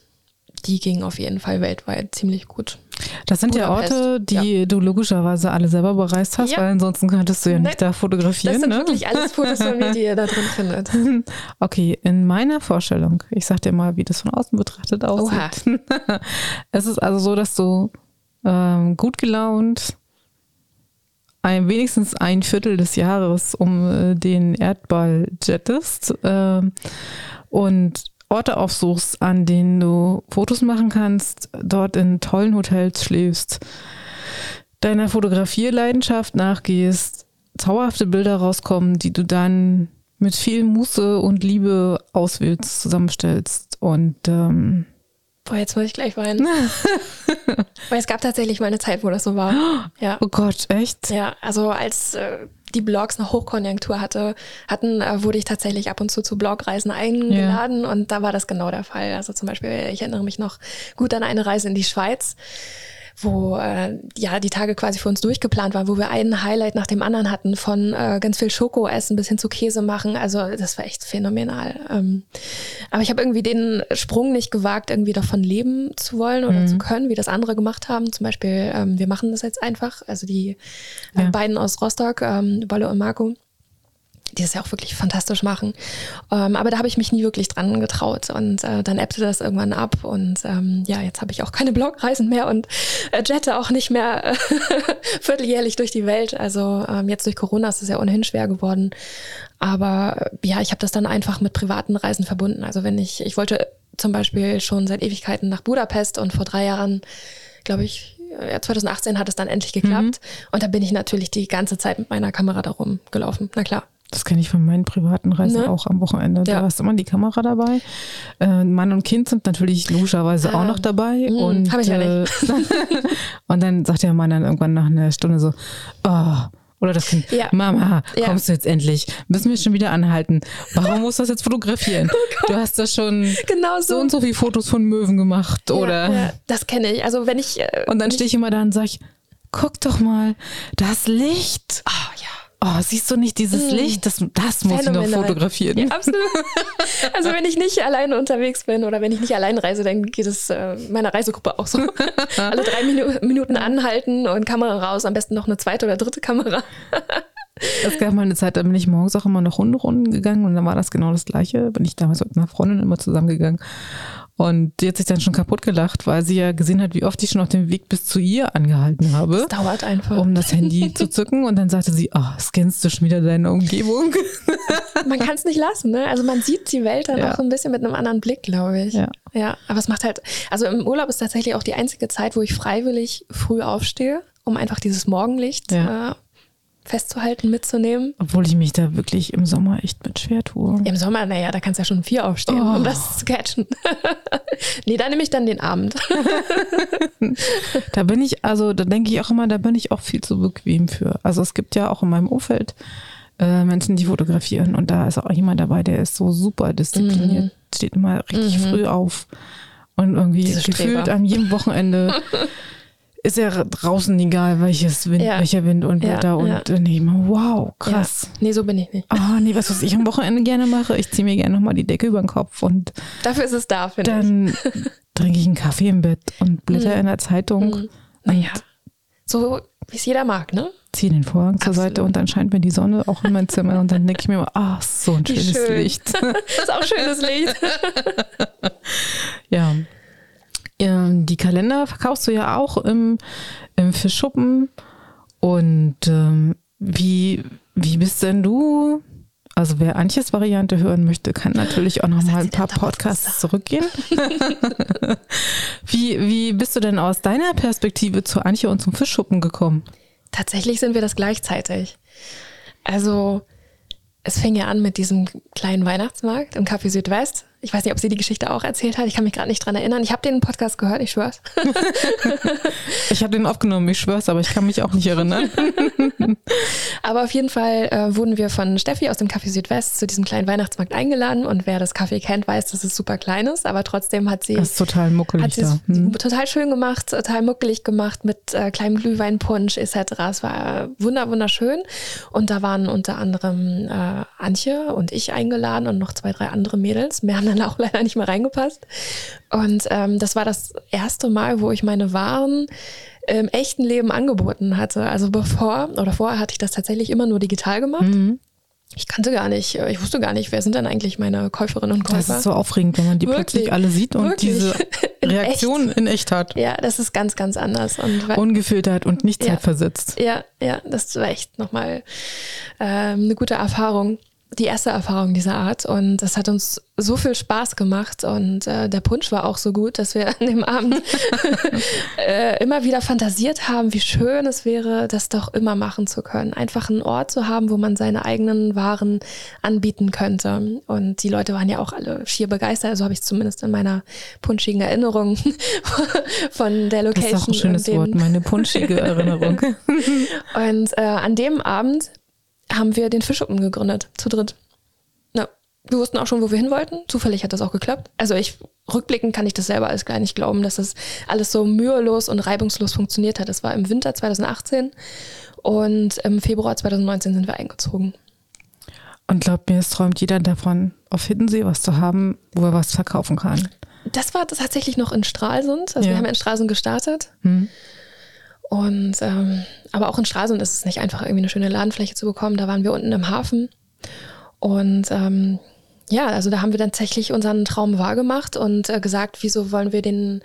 die gingen auf jeden Fall weltweit ziemlich gut. Das sind Budapest, ja Orte, die ja. du logischerweise alle selber bereist hast, Ja. weil ansonsten könntest du ja nicht Nein, da fotografieren. Das sind ne? wirklich alles Fotos von mir, die ihr da drin findet. Okay, in meiner Vorstellung, ich sag dir mal, wie das von außen betrachtet aussieht. es ist also so, dass du ähm, gut gelaunt ein, wenigstens ein Viertel des Jahres um äh, den Erdball jettest ähm, und Orte aufsuchst, an denen du Fotos machen kannst, dort in tollen Hotels schläfst, deiner Fotografierleidenschaft nachgehst, zauberhafte Bilder rauskommen, die du dann mit viel Muße und Liebe auswählst, zusammenstellst und ähm, Boah, jetzt muss ich gleich weinen. Weil es gab tatsächlich mal eine Zeit, wo das so war. Ja. oh Gott, echt? Ja, also als äh, die Blogs eine Hochkonjunktur hatte, hatten, äh, wurde ich tatsächlich ab und zu zu Blogreisen eingeladen und da war das genau der Fall. Also zum Beispiel, ich erinnere mich noch gut an eine Reise in die Schweiz, wo äh, ja die Tage quasi für uns durchgeplant waren, wo wir ein Highlight nach dem anderen hatten, von äh, ganz viel Schoko essen bis hin zu Käse machen. Also das war echt phänomenal. Ähm, aber ich habe irgendwie den Sprung nicht gewagt, irgendwie davon leben zu wollen oder zu können, wie das andere gemacht haben. Zum Beispiel, ähm, wir machen das jetzt einfach. Also die äh, Ja. beiden aus Rostock, ähm, Bolle und Marco, die das ja auch wirklich fantastisch machen. Ähm, aber da habe ich mich nie wirklich dran getraut. Und äh, dann ebbte das irgendwann ab. Und ähm, ja, jetzt habe ich auch keine Blogreisen mehr und äh, jette auch nicht mehr äh, vierteljährlich durch die Welt. Also ähm, jetzt durch Corona ist es ja ohnehin schwer geworden. Aber äh, ja, ich habe das dann einfach mit privaten Reisen verbunden. Also wenn ich, ich wollte zum Beispiel schon seit Ewigkeiten nach Budapest und vor drei Jahren, glaube ich, ja, 2018 hat es dann endlich geklappt. Und da bin ich natürlich die ganze Zeit mit meiner Kamera darum gelaufen. Na klar. Das kenne ich von meinen privaten Reisen Ne? auch am Wochenende. Da Ja. hast immer die Kamera dabei. Äh, Mann und Kind sind natürlich logischerweise Ah. auch noch dabei. Mm, und, hab ich ja äh, und dann sagt der Mann dann irgendwann nach einer Stunde so, oh, oder das Kind, Ja. Mama, Ja. kommst du jetzt endlich? Müssen wir schon wieder anhalten? Warum musst du das jetzt fotografieren? du hast da schon Genau so so. und so viele Fotos von Möwen gemacht, oder? Ja, ja, das kenne ich. Also wenn ich. Äh, Und dann stehe ich immer da und sage ich, guck doch mal, das Licht. Ah, ja. Oh, siehst du nicht dieses Licht? Das, das muss ich noch fotografieren. Ja, absolut. Also wenn ich nicht alleine unterwegs bin oder wenn ich nicht allein reise, dann geht es äh, meiner Reisegruppe auch so. Alle drei Minu Minuten anhalten und Kamera raus, am besten noch eine zweite oder dritte Kamera. Es gab mal eine Zeit, da bin ich morgens auch immer noch Hunderunden gegangen und dann war das genau das Gleiche. Bin ich damals mit einer Freundin immer zusammengegangen. Und die hat sich dann schon kaputt gelacht, weil sie ja gesehen hat, wie oft ich schon auf dem Weg bis zu ihr angehalten habe, Das dauert einfach. um das Handy zu zücken. Und dann sagte sie, oh, scannst du schon wieder deine Umgebung? Man kann es nicht lassen, ne? Also man sieht die Welt dann Ja. auch so ein bisschen mit einem anderen Blick, glaube ich. Ja. Ja, aber es macht halt, also im Urlaub ist tatsächlich auch die einzige Zeit, wo ich freiwillig früh aufstehe, um einfach dieses Morgenlicht Ja. äh, festzuhalten, mitzunehmen. Obwohl ich mich da wirklich im Sommer echt mit schwer tue. Im Sommer, naja, da kannst du ja schon um vier aufstehen, Oh. um das zu catchen. nee, da nehme ich dann den Abend. Da bin ich, also da denke ich auch immer, da bin ich auch viel zu bequem für. Also es gibt ja auch in meinem Umfeld äh, Menschen, die fotografieren und da ist auch jemand dabei, der ist so super diszipliniert, Mhm. steht immer richtig früh auf und irgendwie Diese gefühlt Streber. an jedem Wochenende ist er draußen egal, welches Wind, Ja. welcher Wind und Ja, Wetter und ja. dann denke ich immer, wow, krass. Ja. Nee, so bin ich nicht. Ah, nee, was, was ich am Wochenende gerne mache, ich ziehe mir gerne nochmal die Decke über den Kopf und Dafür ist es da, finde ich. dann trinke ich einen Kaffee im Bett und blätter in der Zeitung. Mhm. Naja, so wie es jeder mag, ne? ziehe den Vorhang zur Absolut. Seite und dann scheint mir die Sonne auch in mein Zimmer und dann denke ich mir immer, ach, so ein schönes schön. Licht. Das ist auch schönes Licht. ja. Ähm, Die Kalender verkaufst du ja auch im, im Fischschuppen. Und ähm, wie, wie bist denn du? Also wer Antjes Variante hören möchte, kann natürlich auch noch mal ein paar Podcasts zurückgehen. wie, wie bist du denn aus deiner Perspektive zu Antje und zum Fischschuppen gekommen? Tatsächlich sind wir das gleichzeitig. Also, es fing ja an mit diesem kleinen Weihnachtsmarkt im Café Südwest. Ich weiß nicht, ob sie die Geschichte auch erzählt hat. Ich kann mich gerade nicht dran erinnern. Ich habe den Podcast gehört, ich schwör's. Ich habe den aufgenommen, ich schwör's, aber ich kann mich auch nicht erinnern. aber auf jeden Fall äh, wurden wir von Steffi aus dem Café Südwest zu diesem kleinen Weihnachtsmarkt eingeladen und wer das Café kennt, weiß, dass es super klein ist, aber trotzdem hat sie das ist total muckelig da. Hm. total schön gemacht, total muckelig gemacht mit äh, kleinem Glühweinpunsch etc. Es war wunder wunderschön und da waren unter anderem äh, Antje und ich eingeladen und noch zwei, drei andere Mädels. Mehr haben dann auch leider nicht mehr reingepasst. Und ähm, das war das erste Mal, wo ich meine Waren im echten Leben angeboten hatte. Also bevor oder vorher hatte ich das tatsächlich immer nur digital gemacht. Mhm. Ich kannte gar nicht, äh, ich wusste gar nicht, wer sind denn eigentlich meine Käuferinnen und Käufer. Das ist so aufregend, wenn man die Wirklich, plötzlich alle sieht und wirklich. diese In Reaktion in echt hat. Ja, das ist ganz, ganz anders. Und Ungefiltert und nicht Ja. zeitversetzt. Ja, ja, das war echt nochmal ähm, eine gute Erfahrung. Die erste Erfahrung dieser Art. Und das hat uns so viel Spaß gemacht. Und äh, der Punsch war auch so gut, dass wir an dem Abend äh, immer wieder fantasiert haben, wie schön es wäre, das doch immer machen zu können. Einfach einen Ort zu haben, wo man seine eigenen Waren anbieten könnte. Und die Leute waren ja auch alle schier begeistert. Also habe ich zumindest in meiner punschigen Erinnerung von der Das Location. ist auch ein schönes Wort, meine punschige Erinnerung. und äh, an dem Abend haben wir den Fischschuppen gegründet, zu dritt. Ja, wir wussten auch schon, wo wir hin wollten. Zufällig hat das auch geklappt. Also ich, rückblickend kann ich das selber alles gar nicht glauben, dass das alles so mühelos und reibungslos funktioniert hat. Das war im Winter 2018 und im Februar 2019 sind wir eingezogen. Und glaubt mir, es träumt jeder davon, auf Hiddensee was zu haben, wo er was verkaufen kann. Das war tatsächlich noch in Stralsund. Also Ja. wir haben in Stralsund gestartet. Hm. Und ähm, aber auch in Stralsund ist es nicht einfach, irgendwie eine schöne Ladenfläche zu bekommen. Da waren wir unten im Hafen. Und ähm, ja, also da haben wir dann tatsächlich unseren Traum wahrgemacht und äh, gesagt, wieso wollen wir den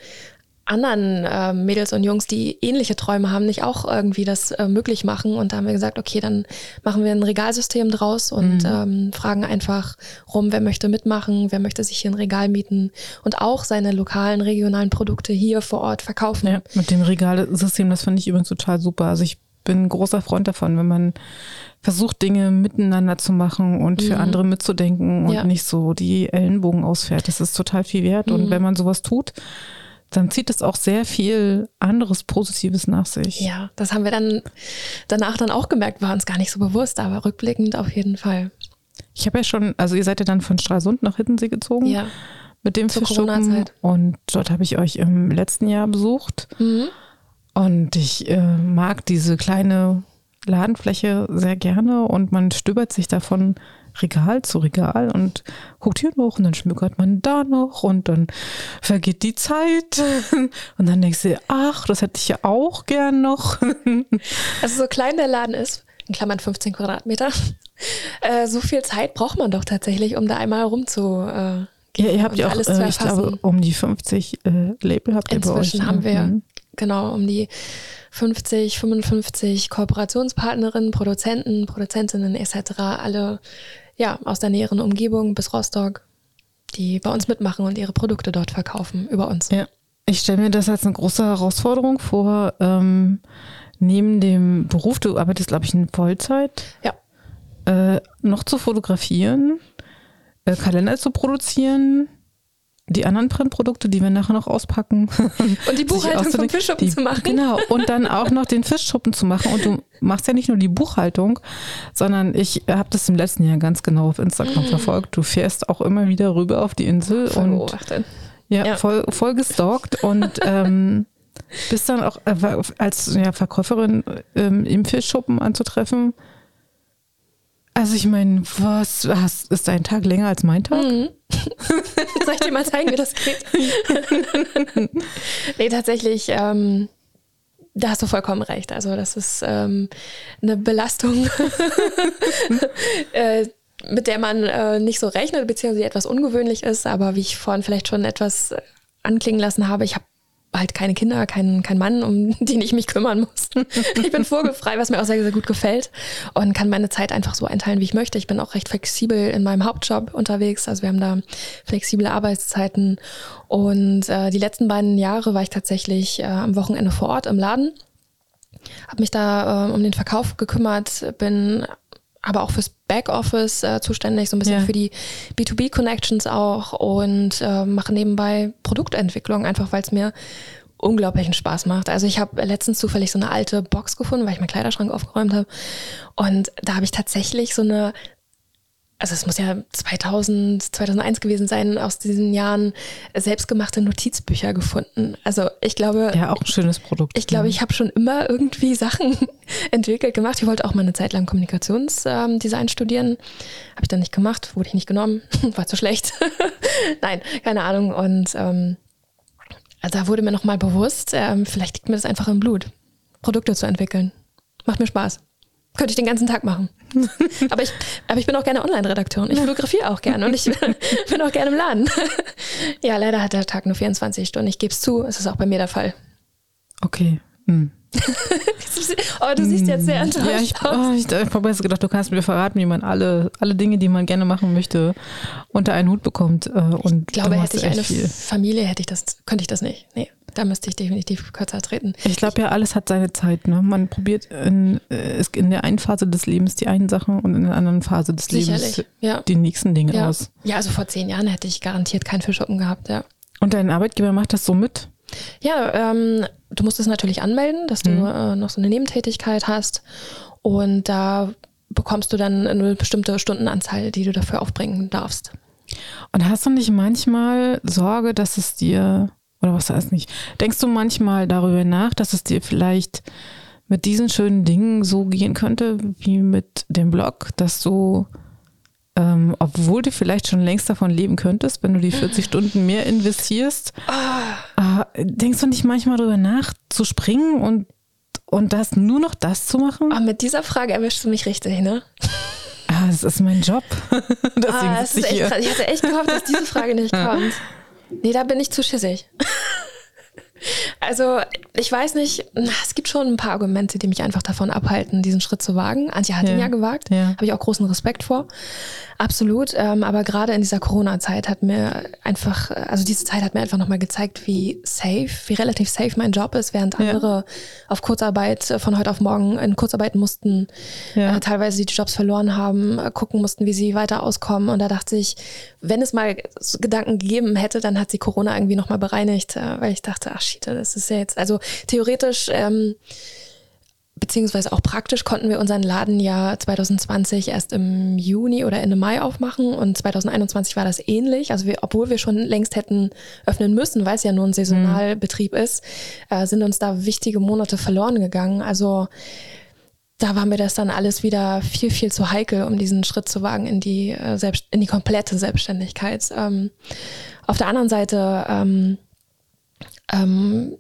anderen äh, Mädels und Jungs, die ähnliche Träume haben, nicht auch irgendwie das äh, möglich machen. Und da haben wir gesagt, okay, dann machen wir ein Regalsystem draus und ähm, fragen einfach rum, wer möchte mitmachen, wer möchte sich hier ein Regal mieten und auch seine lokalen, regionalen Produkte hier vor Ort verkaufen. Ja, mit dem Regalsystem, das finde ich übrigens total super. Also ich bin ein großer Freund davon, wenn man versucht, Dinge miteinander zu machen und für andere mitzudenken und Ja. nicht so die Ellenbogen ausfährt. Das ist total viel wert. Und wenn man sowas tut, dann zieht es auch sehr viel anderes Positives nach sich. Ja, das haben wir dann danach dann auch gemerkt, war uns gar nicht so bewusst, aber rückblickend auf jeden Fall. Ich habe ja schon, also ihr seid ja dann von Stralsund nach Hiddensee gezogen Ja. mit dem Zur Corona-Zeit. und dort habe ich euch im letzten Jahr besucht Mhm. und ich äh, mag diese kleine Ladenfläche sehr gerne und man stöbert sich davon Regal zu Regal und guckt hier noch und dann schmückert man da noch und dann vergeht die Zeit und dann denkst du, ach, das hätte ich ja auch gern noch. Also so klein der Laden ist, in Klammern 15 Quadratmeter, äh, so viel Zeit braucht man doch tatsächlich, um da einmal rum zu äh, Ja, ihr habt und ja auch, alles zu äh, ich glaube, um die 50 äh, Label habt ihr bei euch. Inzwischen ne? haben wir Mhm. genau um die 50, 55 Kooperationspartnerinnen, Produzenten, Produzentinnen etc. Alle ja aus der näheren Umgebung bis Rostock, die bei uns mitmachen und ihre Produkte dort verkaufen über uns. Ja, ich stelle mir das als eine große Herausforderung vor. Ähm, neben dem Beruf, du arbeitest, glaube ich, in Vollzeit, Ja. äh, noch zu fotografieren, äh, Kalender zu produzieren, die anderen Printprodukte, die wir nachher noch auspacken. Und die Buchhaltung vom. Fischschuppen Die- zu machen. Genau, und dann auch noch den Fischschuppen zu machen. Und du machst ja nicht nur die Buchhaltung, sondern ich habe das im letzten Jahr ganz genau auf Instagram verfolgt. Du fährst auch immer wieder rüber auf die Insel Voll und beobachtet. ja, Ja. Voll, voll gestalkt und ähm, bist dann auch äh, als ja, Verkäuferin ähm, im Fischschuppen anzutreffen. Also ich meine, was, was ist dein Tag länger als mein Tag? Mhm. Soll ich dir mal zeigen, wie das geht? nee, tatsächlich, ähm, da hast du vollkommen recht. Also das ist ähm, eine Belastung, äh, mit der man äh, nicht so rechnet, beziehungsweise etwas ungewöhnlich ist. Aber wie ich vorhin vielleicht schon etwas äh, anklingen lassen habe, ich habe halt keine Kinder, keinen kein Mann, um den ich mich kümmern muss. Ich bin vogelfrei, was mir auch sehr, sehr gut gefällt und kann meine Zeit einfach so einteilen, wie ich möchte. Ich bin auch recht flexibel in meinem Hauptjob unterwegs. Also wir haben da flexible Arbeitszeiten und äh, die letzten beiden Jahre war ich tatsächlich äh, am Wochenende vor Ort im Laden, habe mich da äh, um den Verkauf gekümmert, bin aber auch fürs Backoffice äh, zuständig, so ein bisschen Ja. für die B2B-Connections auch und äh, mache nebenbei Produktentwicklung, einfach weil es mir unglaublichen Spaß macht. Also ich habe letztens zufällig so eine alte Box gefunden, weil ich meinen Kleiderschrank aufgeräumt habe. Und da habe ich tatsächlich so eine also es muss ja 2000, 2001 gewesen sein, aus diesen Jahren selbstgemachte Notizbücher gefunden. Also ich glaube. Ja, auch ein schönes Produkt. Ich glaube, ich habe schon immer irgendwie Sachen entwickelt, gemacht. Ich wollte auch mal eine Zeit lang Kommunikationsdesign ähm, studieren. Habe ich dann nicht gemacht, wurde ich nicht genommen, war zu schlecht. Nein, keine Ahnung. Und ähm, da wurde mir nochmal bewusst, ähm, vielleicht liegt mir das einfach im Blut, Produkte zu entwickeln. Macht mir Spaß. Könnte ich den ganzen Tag machen. aber, ich, aber ich bin auch gerne Online-Redakteurin. Ich fotografiere auch gerne und ich bin auch gerne im Laden. ja, leider hat der Tag nur 24 Stunden. Ich gebe es zu, es ist auch bei mir der Fall. Okay. Hm. oh, du siehst jetzt sehr hm. enttäuscht ja, ich, oh, ich, ich habe gedacht, du kannst mir verraten, wie man alle, alle Dinge, die man gerne machen möchte, unter einen Hut bekommt. Äh, und ich glaube, hätte ich eine viel. Familie, hätte ich das, könnte ich das nicht. Nee. Da müsste ich definitiv kürzer treten. Ich glaube ja, alles hat seine Zeit. Ne? Man probiert in, äh, in der einen Phase des Lebens die einen Sachen und in der anderen Phase des Sicherlich, Lebens ja. die nächsten Dinge ja. aus. Ja, also vor zehn Jahren hätte ich garantiert keinen Fischschuppen gehabt, ja. Und dein Arbeitgeber macht das so mit? Ja, ähm, du musst es natürlich anmelden, dass du mhm. äh, noch so eine Nebentätigkeit hast. Und da bekommst du dann eine bestimmte Stundenanzahl, die du dafür aufbringen darfst. Und hast du nicht manchmal Sorge, dass es dir oder was heißt nicht? Denkst du manchmal darüber nach, dass es dir vielleicht mit diesen schönen Dingen so gehen könnte wie mit dem Blog, dass du, ähm, obwohl du vielleicht schon längst davon leben könntest, wenn du die 40 Stunden mehr investierst, oh. äh, denkst du nicht manchmal darüber nach, zu springen und, und das nur noch das zu machen? Oh, mit dieser Frage erwischst du mich richtig, ne? Ah, das ist mein Job. ah, das ist echt krass. Ich hatte echt gehofft, dass diese Frage nicht kommt. Nee, da bin ich zu schissig. Also, ich weiß nicht, es gibt schon ein paar Argumente, die mich einfach davon abhalten, diesen Schritt zu wagen. Antje hat ja. ihn ja gewagt, ja. habe ich auch großen Respekt vor. Absolut, ähm, aber gerade in dieser Corona-Zeit hat mir einfach, also diese Zeit hat mir einfach nochmal gezeigt, wie safe, wie relativ safe mein Job ist, während andere ja. auf Kurzarbeit äh, von heute auf morgen in Kurzarbeit mussten, äh, teilweise die Jobs verloren haben, äh, gucken mussten, wie sie weiter auskommen. Und da dachte ich, wenn es mal Gedanken gegeben hätte, dann hat sie Corona irgendwie nochmal bereinigt, äh, weil ich dachte, ach shit, das ist ja jetzt, also theoretisch, ähm, beziehungsweise auch praktisch konnten wir unseren Laden ja 2020 erst im Juni oder Ende Mai aufmachen und 2021 war das ähnlich. Also wir, obwohl wir schon längst hätten öffnen müssen, weil es ja nur ein Saisonalbetrieb ist, äh, sind uns da wichtige Monate verloren gegangen. Also da war mir das dann alles wieder viel, viel zu heikel, um diesen Schritt zu wagen in die, äh, selbst, in die komplette Selbstständigkeit. Ähm, auf der anderen Seite ähm, ähm,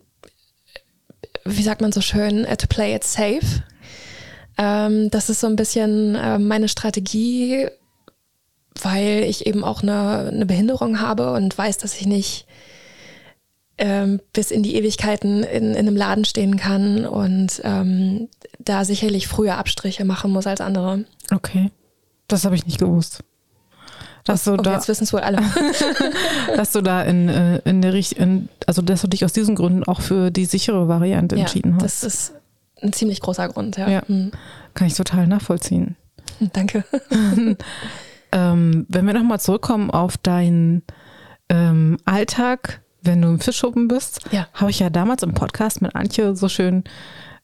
wie sagt man so schön, to play it safe. Ähm, das ist so ein bisschen äh, meine Strategie, weil ich eben auch eine, eine Behinderung habe und weiß, dass ich nicht ähm, bis in die Ewigkeiten in, in einem Laden stehen kann und ähm, da sicherlich früher Abstriche machen muss als andere. Okay, das habe ich nicht gewusst. Dass du okay, da, jetzt wissen es wohl alle. dass du da in, äh, in der Richtung, also dass du dich aus diesen Gründen auch für die sichere Variante ja, entschieden hast. Das ist ein ziemlich großer Grund, ja. ja mhm. Kann ich total nachvollziehen. Danke. ähm, wenn wir nochmal zurückkommen auf deinen ähm, Alltag, wenn du im Fischschuppen bist, ja. habe ich ja damals im Podcast mit Antje so schön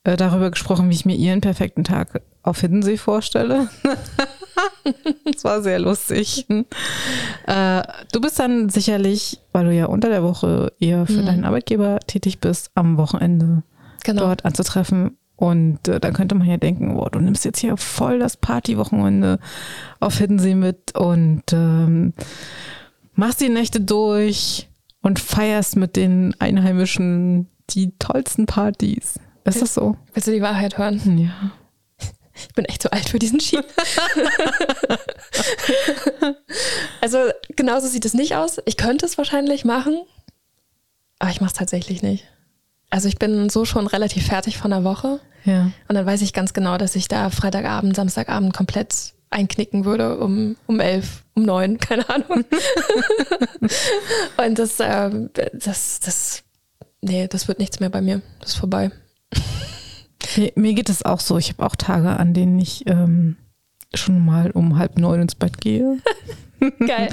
äh, darüber gesprochen, wie ich mir ihren perfekten Tag auf Hiddensee vorstelle. das war sehr lustig. Äh, du bist dann sicherlich, weil du ja unter der Woche eher für mhm. deinen Arbeitgeber tätig bist, am Wochenende genau. dort anzutreffen. Und äh, dann könnte man ja denken, oh, du nimmst jetzt hier voll das Partywochenende auf Hiddensee mit und ähm, machst die Nächte durch und feierst mit den Einheimischen die tollsten Partys. Ist das so? Willst du die Wahrheit hören? Ja. Ich bin echt zu alt für diesen Ski. also genauso sieht es nicht aus. Ich könnte es wahrscheinlich machen, aber ich mache es tatsächlich nicht. Also ich bin so schon relativ fertig von der Woche. Ja. Und dann weiß ich ganz genau, dass ich da Freitagabend, Samstagabend komplett einknicken würde um, um elf, um neun, keine Ahnung. Und das, äh, das, das, nee, das wird nichts mehr bei mir. Das ist vorbei. Mir, geht es auch so. Ich habe auch Tage, an denen ich ähm, schon mal um halb neun ins Bett gehe. Geil.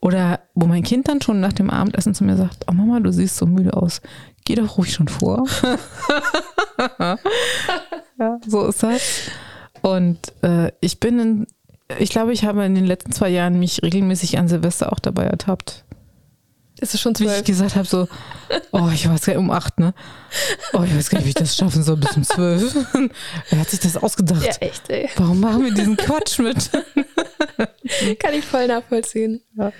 Oder wo mein Kind dann schon nach dem Abendessen zu mir sagt, oh Mama, du siehst so müde aus. geh doch ruhig schon vor. ja, so ist das. Und äh, ich bin in, ich glaube, ich habe in den letzten zwei Jahren mich regelmäßig an Silvester auch dabei ertappt. Ist es schon Wie ich zwölf? gesagt habe, so, oh, ich weiß gar nicht, um acht, ne? Oh, ich weiß gar nicht, wie ich das schaffen soll bis um zwölf. Wer hat sich das ausgedacht? Ja, echt, ey. Warum machen wir diesen Quatsch mit? Kann ich voll nachvollziehen. Ja.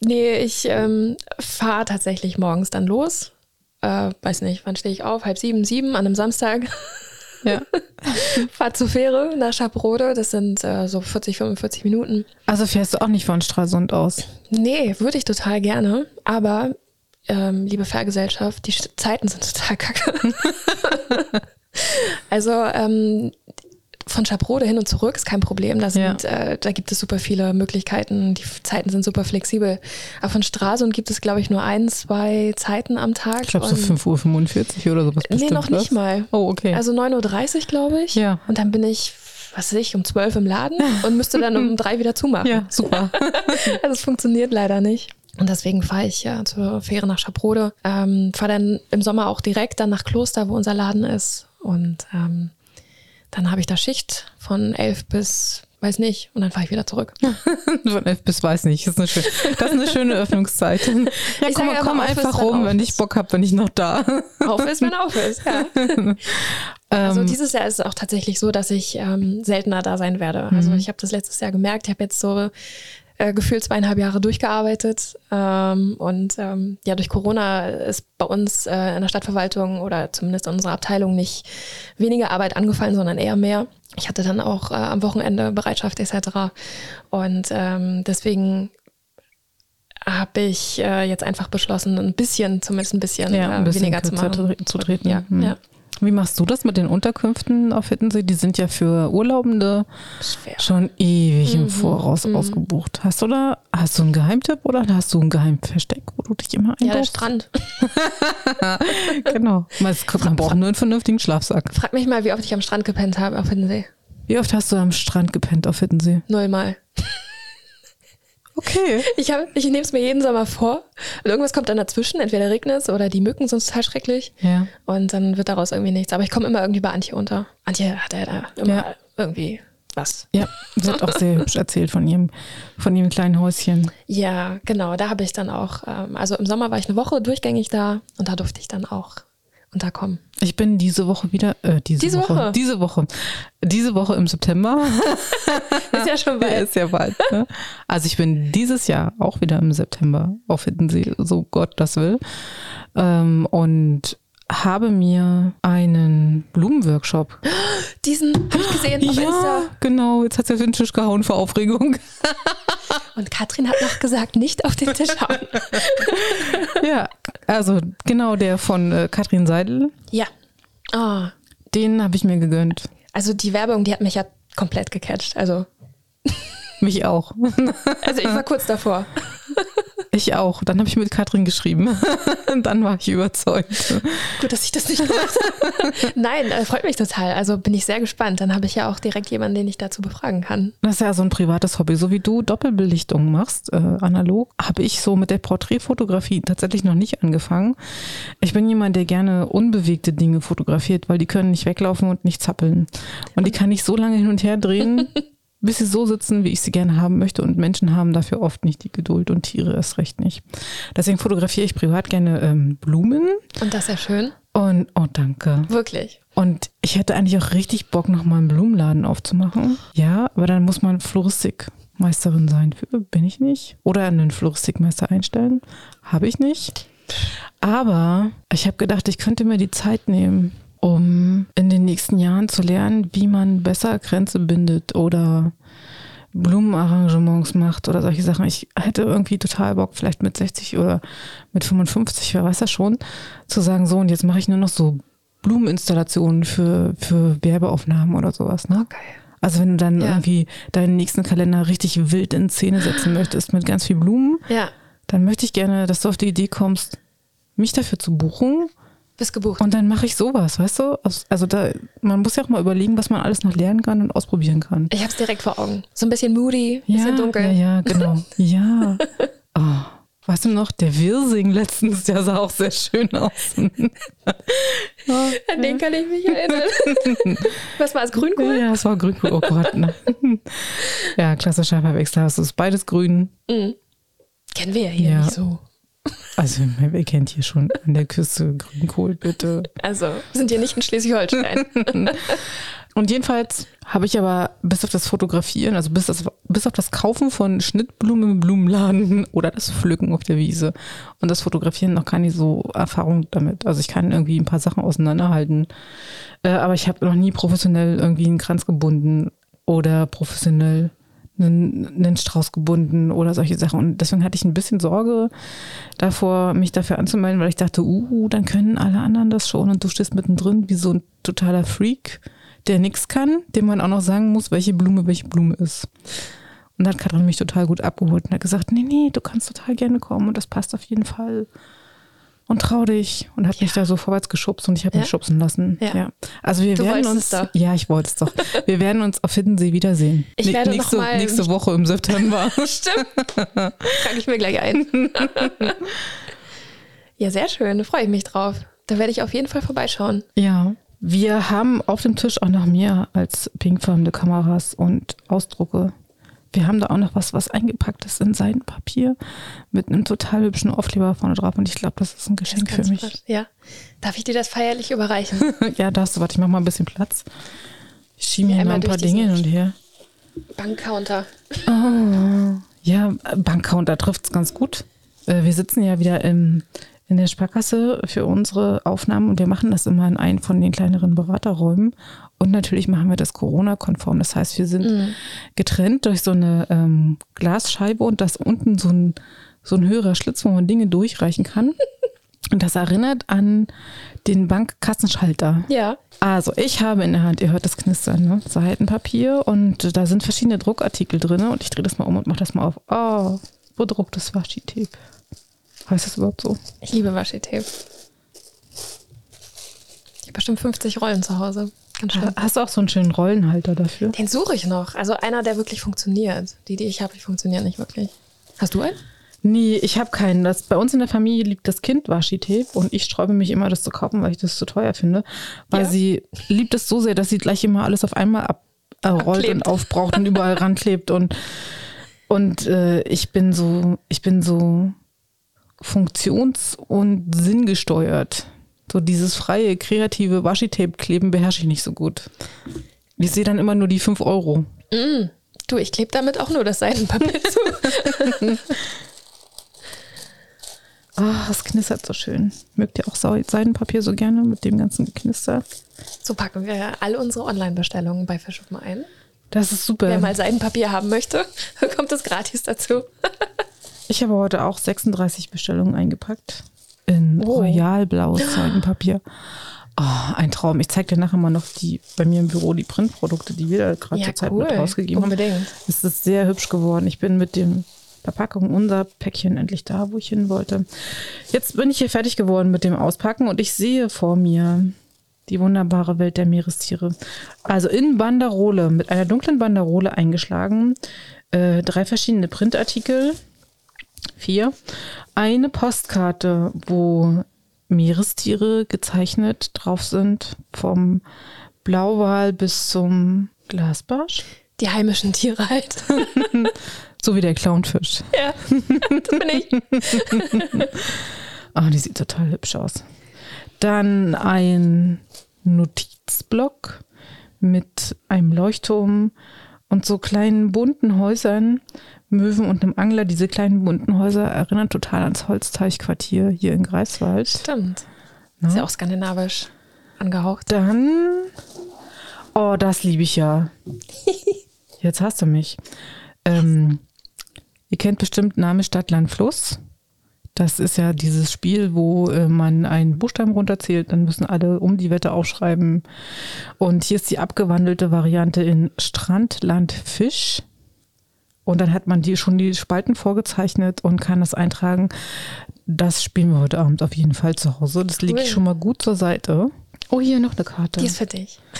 Nee, ich ähm, fahre tatsächlich morgens dann los. Äh, weiß nicht, wann stehe ich auf? Halb sieben, sieben an einem Samstag. Ja. Fahr zur Fähre nach Schaprode. Das sind äh, so 40, 45 Minuten. Also fährst du auch nicht von Stralsund aus? Nee, würde ich total gerne. Aber, ähm, liebe Fahrgesellschaft, die Zeiten sind total kacke. also, ähm, von Schaprode hin und zurück ist kein Problem. Da, sind, äh, da gibt es super viele Möglichkeiten. Die Zeiten sind super flexibel. Aber von Stralsund gibt es, glaube ich, nur ein, zwei Zeiten am Tag. Ich glaube so Und- 5.45 Uhr oder sowas. Nee, noch nicht was? mal. Oh, okay. Also 9.30 Uhr, glaube ich. Ja. Und dann bin ich, was weiß ich, um 12 im Laden und müsste dann um drei wieder zumachen. ja, super. Also es funktioniert leider nicht. Und deswegen fahre ich ja zur Fähre nach Schaprode. Ähm, fahre dann im Sommer auch direkt dann nach Kloster, wo unser Laden ist. Und ähm, dann habe ich da Schicht von 11 bis, weiß nicht, und dann fahre ich wieder zurück. Von 11 bis weiß nicht. Das ist eine, schön, das ist eine schöne Öffnungszeit. Ja, Ich komm, sage komm einfach rum, wenn ich. Bock hab, wenn ich noch da. Auf ist, wenn auf ist, ja. Also Ähm, dieses Jahr ist es auch tatsächlich so, dass ich ähm, seltener da sein werde. Also ich habe das letztes Jahr gemerkt. Ich habe jetzt so äh, gefühlt zweieinhalb Jahre durchgearbeitet. Ähm, und ähm, ja, durch Corona ist bei uns äh, in der Stadtverwaltung oder zumindest in unserer Abteilung nicht weniger Arbeit angefallen, sondern eher mehr. Ich hatte dann auch äh, am Wochenende Bereitschaft etc. Und ähm, deswegen habe ich äh, jetzt einfach beschlossen, ein bisschen, zumindest ein bisschen, ja, ein äh, bisschen weniger zu machen. zu treten. Ja, Hm. ja. Wie machst du das mit den Unterkünften auf Hittensee? Die sind ja für Urlaubende Schwer. schon ewig im Mhm, Voraus mhm. ausgebucht. Hast du da, hast du einen Geheimtipp oder hast du ein Geheimversteck, wo du dich immer Ja, der einbaust? Strand. Genau. Man, man braucht nur einen vernünftigen Schlafsack. Frag mich mal, wie oft ich am Strand gepennt habe auf Hiddensee. Wie oft hast du am Strand gepennt auf Hittensee? Nullmal. Okay. Ich, hab- ich nehme es mir jeden Sommer vor. Und irgendwas kommt dann dazwischen. Entweder regnet es oder die Mücken sind total schrecklich. Ja. Und dann wird daraus irgendwie nichts. Aber ich komme immer irgendwie bei Antje unter. Antje hat ja da immer Ja. irgendwie was. Ja, wird auch sehr hübsch erzählt von ihrem, von ihrem kleinen Häuschen. Ja, genau. Da habe ich dann auch, ähm, also im Sommer war ich eine Woche durchgängig da und da durfte ich dann auch unterkommen. Ich bin diese Woche wieder, äh, diese, Diese Woche, Woche? diese Woche, diese Woche im September. Ist ja schon bald. ist ja bald. Ne? Also ich bin dieses Jahr auch wieder im September auf Hiddensee, so Gott das will. Ähm, und habe mir einen Blumenworkshop. Diesen habe ich gesehen Insta. genau. Jetzt hat sie auf den Tisch gehauen vor Aufregung. Und Katrin hat noch gesagt, nicht auf den Tisch hauen. ja, also genau der von äh, Katrin Seidel. ja. Oh, Den habe ich mir gegönnt. also die Werbung, die hat mich ja komplett gecatcht. Also, Mich auch. also ich war kurz davor. Ich auch. Dann habe ich mit Katrin geschrieben. Dann war ich überzeugt. Gut, dass ich das nicht gemacht habe. Nein, äh, freut mich total. Also bin ich sehr gespannt. Dann habe ich ja auch direkt jemanden, den ich dazu befragen kann. Das ist ja so ein privates Hobby. So wie du Doppelbelichtung machst, äh, analog, habe ich so mit der Porträtfotografie tatsächlich noch nicht angefangen. Ich bin jemand, der gerne unbewegte Dinge fotografiert, weil die können nicht weglaufen und nicht zappeln. Und die kann ich so lange hin und her drehen, bis sie so sitzen, wie ich sie gerne haben möchte. Und Menschen haben dafür oft nicht die Geduld und Tiere erst recht nicht. Deswegen fotografiere ich privat gerne ähm, Blumen. Und das ist ja schön. Und, oh danke. Wirklich. Und ich hätte eigentlich auch richtig Bock, noch mal einen Blumenladen aufzumachen. Ja, aber dann muss man Floristikmeisterin sein. Bin ich nicht. Oder einen Floristikmeister einstellen. Habe ich nicht. Aber ich habe gedacht, ich könnte mir die Zeit nehmen, um in den nächsten Jahren zu lernen, wie man besser Grenze bindet oder Blumenarrangements macht oder solche Sachen. Ich hätte irgendwie total Bock, vielleicht mit 60 oder mit 55, wer weiß das schon, zu sagen, so und jetzt mache ich nur noch so Blumeninstallationen für, für Werbeaufnahmen oder sowas. Ne? Geil. Also wenn du dann Ja. irgendwie deinen nächsten Kalender richtig wild in Szene setzen möchtest mit ganz viel Blumen, Ja, dann möchte ich gerne, dass du auf die Idee kommst, mich dafür zu buchen bist gebucht. und dann mache ich sowas, weißt du? Aus- Also da, man muss ja auch mal überlegen, was man alles noch lernen kann und ausprobieren kann. Ich habe es direkt vor Augen. So ein bisschen moody, ein bisschen dunkel. Ja, ja, genau. ja. Oh. Weißt du noch, der Wirsing letztens, der sah auch sehr schön aus. An den kann ich mich erinnern. Was war es, Grünkohl? Ja, es war Grünkohl. Oh Gott. Ne. Ja, klassischer Verwechsel. Es ist beides grün. Mhm. Kennen wir ja hier Ja. nicht so. Also, wer kennt hier schon an der Küste Grünkohl, bitte? Also, wir sind hier nicht in Schleswig-Holstein. Und jedenfalls habe ich aber bis auf das Fotografieren, also bis, das, bis auf das Kaufen von Schnittblumen im Blumenladen oder das Pflücken auf der Wiese und das Fotografieren noch keine so Erfahrung damit. Also ich kann irgendwie ein paar Sachen auseinanderhalten, äh, aber ich habe noch nie professionell irgendwie einen Kranz gebunden oder professionell einen, einen Strauß gebunden oder solche Sachen. Und deswegen hatte ich ein bisschen Sorge davor, mich dafür anzumelden, weil ich dachte, uh, dann können alle anderen das schon und du stehst mittendrin wie so ein totaler Freak, der nichts kann, dem man auch noch sagen muss, welche Blume welche Blume ist. Und da hat Katrin mich total gut abgeholt und hat gesagt, nee, nee, du kannst total gerne kommen und das passt auf jeden Fall. Und trau dich. Und hat mich da so vorwärts geschubst und ich habe mich Ja. schubsen lassen. Ja. Also wir Du werden uns, doch. ja, ich wollte es doch. Wir werden uns auf Hiddensee wiedersehen. Ich Nä- werde noch nächste, mal- nächste Woche im September. Stimmt. Trage ich mir gleich ein. ja, sehr schön. Da freue ich mich drauf. Da werde ich auf jeden Fall vorbeischauen. Ja, wir haben auf dem Tisch auch noch mehr als pinkfarbene Kameras und Ausdrucke. Wir haben da auch noch was, was eingepackt ist in Seidenpapier mit einem total hübschen Aufkleber vorne drauf und ich glaube, das ist ein Geschenk für mich. frisch. Ja. Darf ich dir das feierlich überreichen? ja, darfst du, warte, ich mach mal ein bisschen Platz. Ich schiebe mir Ja, mal ein paar Dinge hin und her. Bankcounter. Ja, Bankcounter trifft es ganz gut. Äh, Wir sitzen ja wieder im, in der Sparkasse für unsere Aufnahmen und wir machen das immer in einem von den kleineren Beraterräumen. Und natürlich machen wir das Corona-konform. Das heißt, wir sind getrennt durch so eine ähm, Glasscheibe und das unten so ein, so ein höherer Schlitz, wo man Dinge durchreichen kann. Und das erinnert an den Bankkassenschalter. Ja. Also, ich habe in der Hand, ihr hört das Knistern, ne? Seitenpapier und da sind verschiedene Druckartikel drin und ich drehe das mal um und mache das mal auf. Oh, bedrucktes Washi-Tape. Heißt das überhaupt so? Ich liebe Washi-Tape. Ich habe bestimmt 50 Rollen zu Hause. Ganz schön. Hast du auch so einen schönen Rollenhalter dafür? Den suche ich noch. Also einer, der wirklich funktioniert. Die, die ich habe, die funktionieren nicht wirklich. Hast du einen? Nee, ich habe keinen. Das, bei uns in der Familie liebt das Kind Washi-Tape und ich sträube mich immer, das zu kaufen, weil ich das zu teuer finde. Weil Ja. sie liebt es so sehr, dass sie gleich immer alles auf einmal abrollt äh, und aufbraucht und überall ranklebt. Und, und äh, ich bin so, ich bin so funktions- und sinngesteuert. So dieses freie, kreative Washi-Tape-Kleben beherrsche ich nicht so gut. Ich sehe dann immer nur die 5 Euro. Du, ich klebe damit auch nur das Seidenpapier zu. Ah, es knistert so schön. Mögt ihr auch Seidenpapier so gerne mit dem ganzen Geknister? So packen wir alle unsere Online-Bestellungen bei Verschuppen ein. Das ist super. Wer mal Seidenpapier haben möchte, kommt es gratis dazu. Ich habe heute auch 36 Bestellungen eingepackt. In Oh. royalblaues Seidenpapier. Oh, ein Traum. Ich zeige dir nachher mal noch die bei mir im Büro die Printprodukte, die wir da gerade Ja, zur Zeit cool. mit rausgegeben Unbedingt. haben. Es ist sehr hübsch geworden. Ich bin mit dem Verpackung unser Päckchen endlich da, wo ich hin wollte. Jetzt bin ich hier fertig geworden mit dem Auspacken und ich sehe vor mir die wunderbare Welt der Meerestiere. Also in Banderole, mit einer dunklen Banderole eingeschlagen, äh, drei verschiedene Printartikel, vier, eine Postkarte, wo Meerestiere gezeichnet drauf sind, vom Blauwal bis zum Glasbarsch, Die heimischen Tiere halt. so wie der Clownfisch. ja, das bin ich. Ah, die sieht total hübsch aus. Dann ein Notizblock mit einem Leuchtturm und so kleinen bunten Häusern, Möwen und einem Angler. Diese kleinen bunten Häuser erinnern total ans Holzteichquartier hier in Greifswald. Stimmt. Ist ja auch skandinavisch angehaucht. Dann, oh, das liebe ich ja. Jetzt hast du mich. Ähm, ihr kennt bestimmt Name Stadt, Land, Fluss. Das ist ja dieses Spiel, wo äh, man einen Buchstaben runterzählt, dann müssen alle um die Wette aufschreiben. Und hier ist die abgewandelte Variante in Strand, Land, Fisch. Und dann hat man die schon die Spalten vorgezeichnet und kann das eintragen. Das spielen wir heute Abend auf jeden Fall zu Hause. Das lege ich Cool. schon mal gut zur Seite. Oh, hier noch eine Karte. Die ist für dich.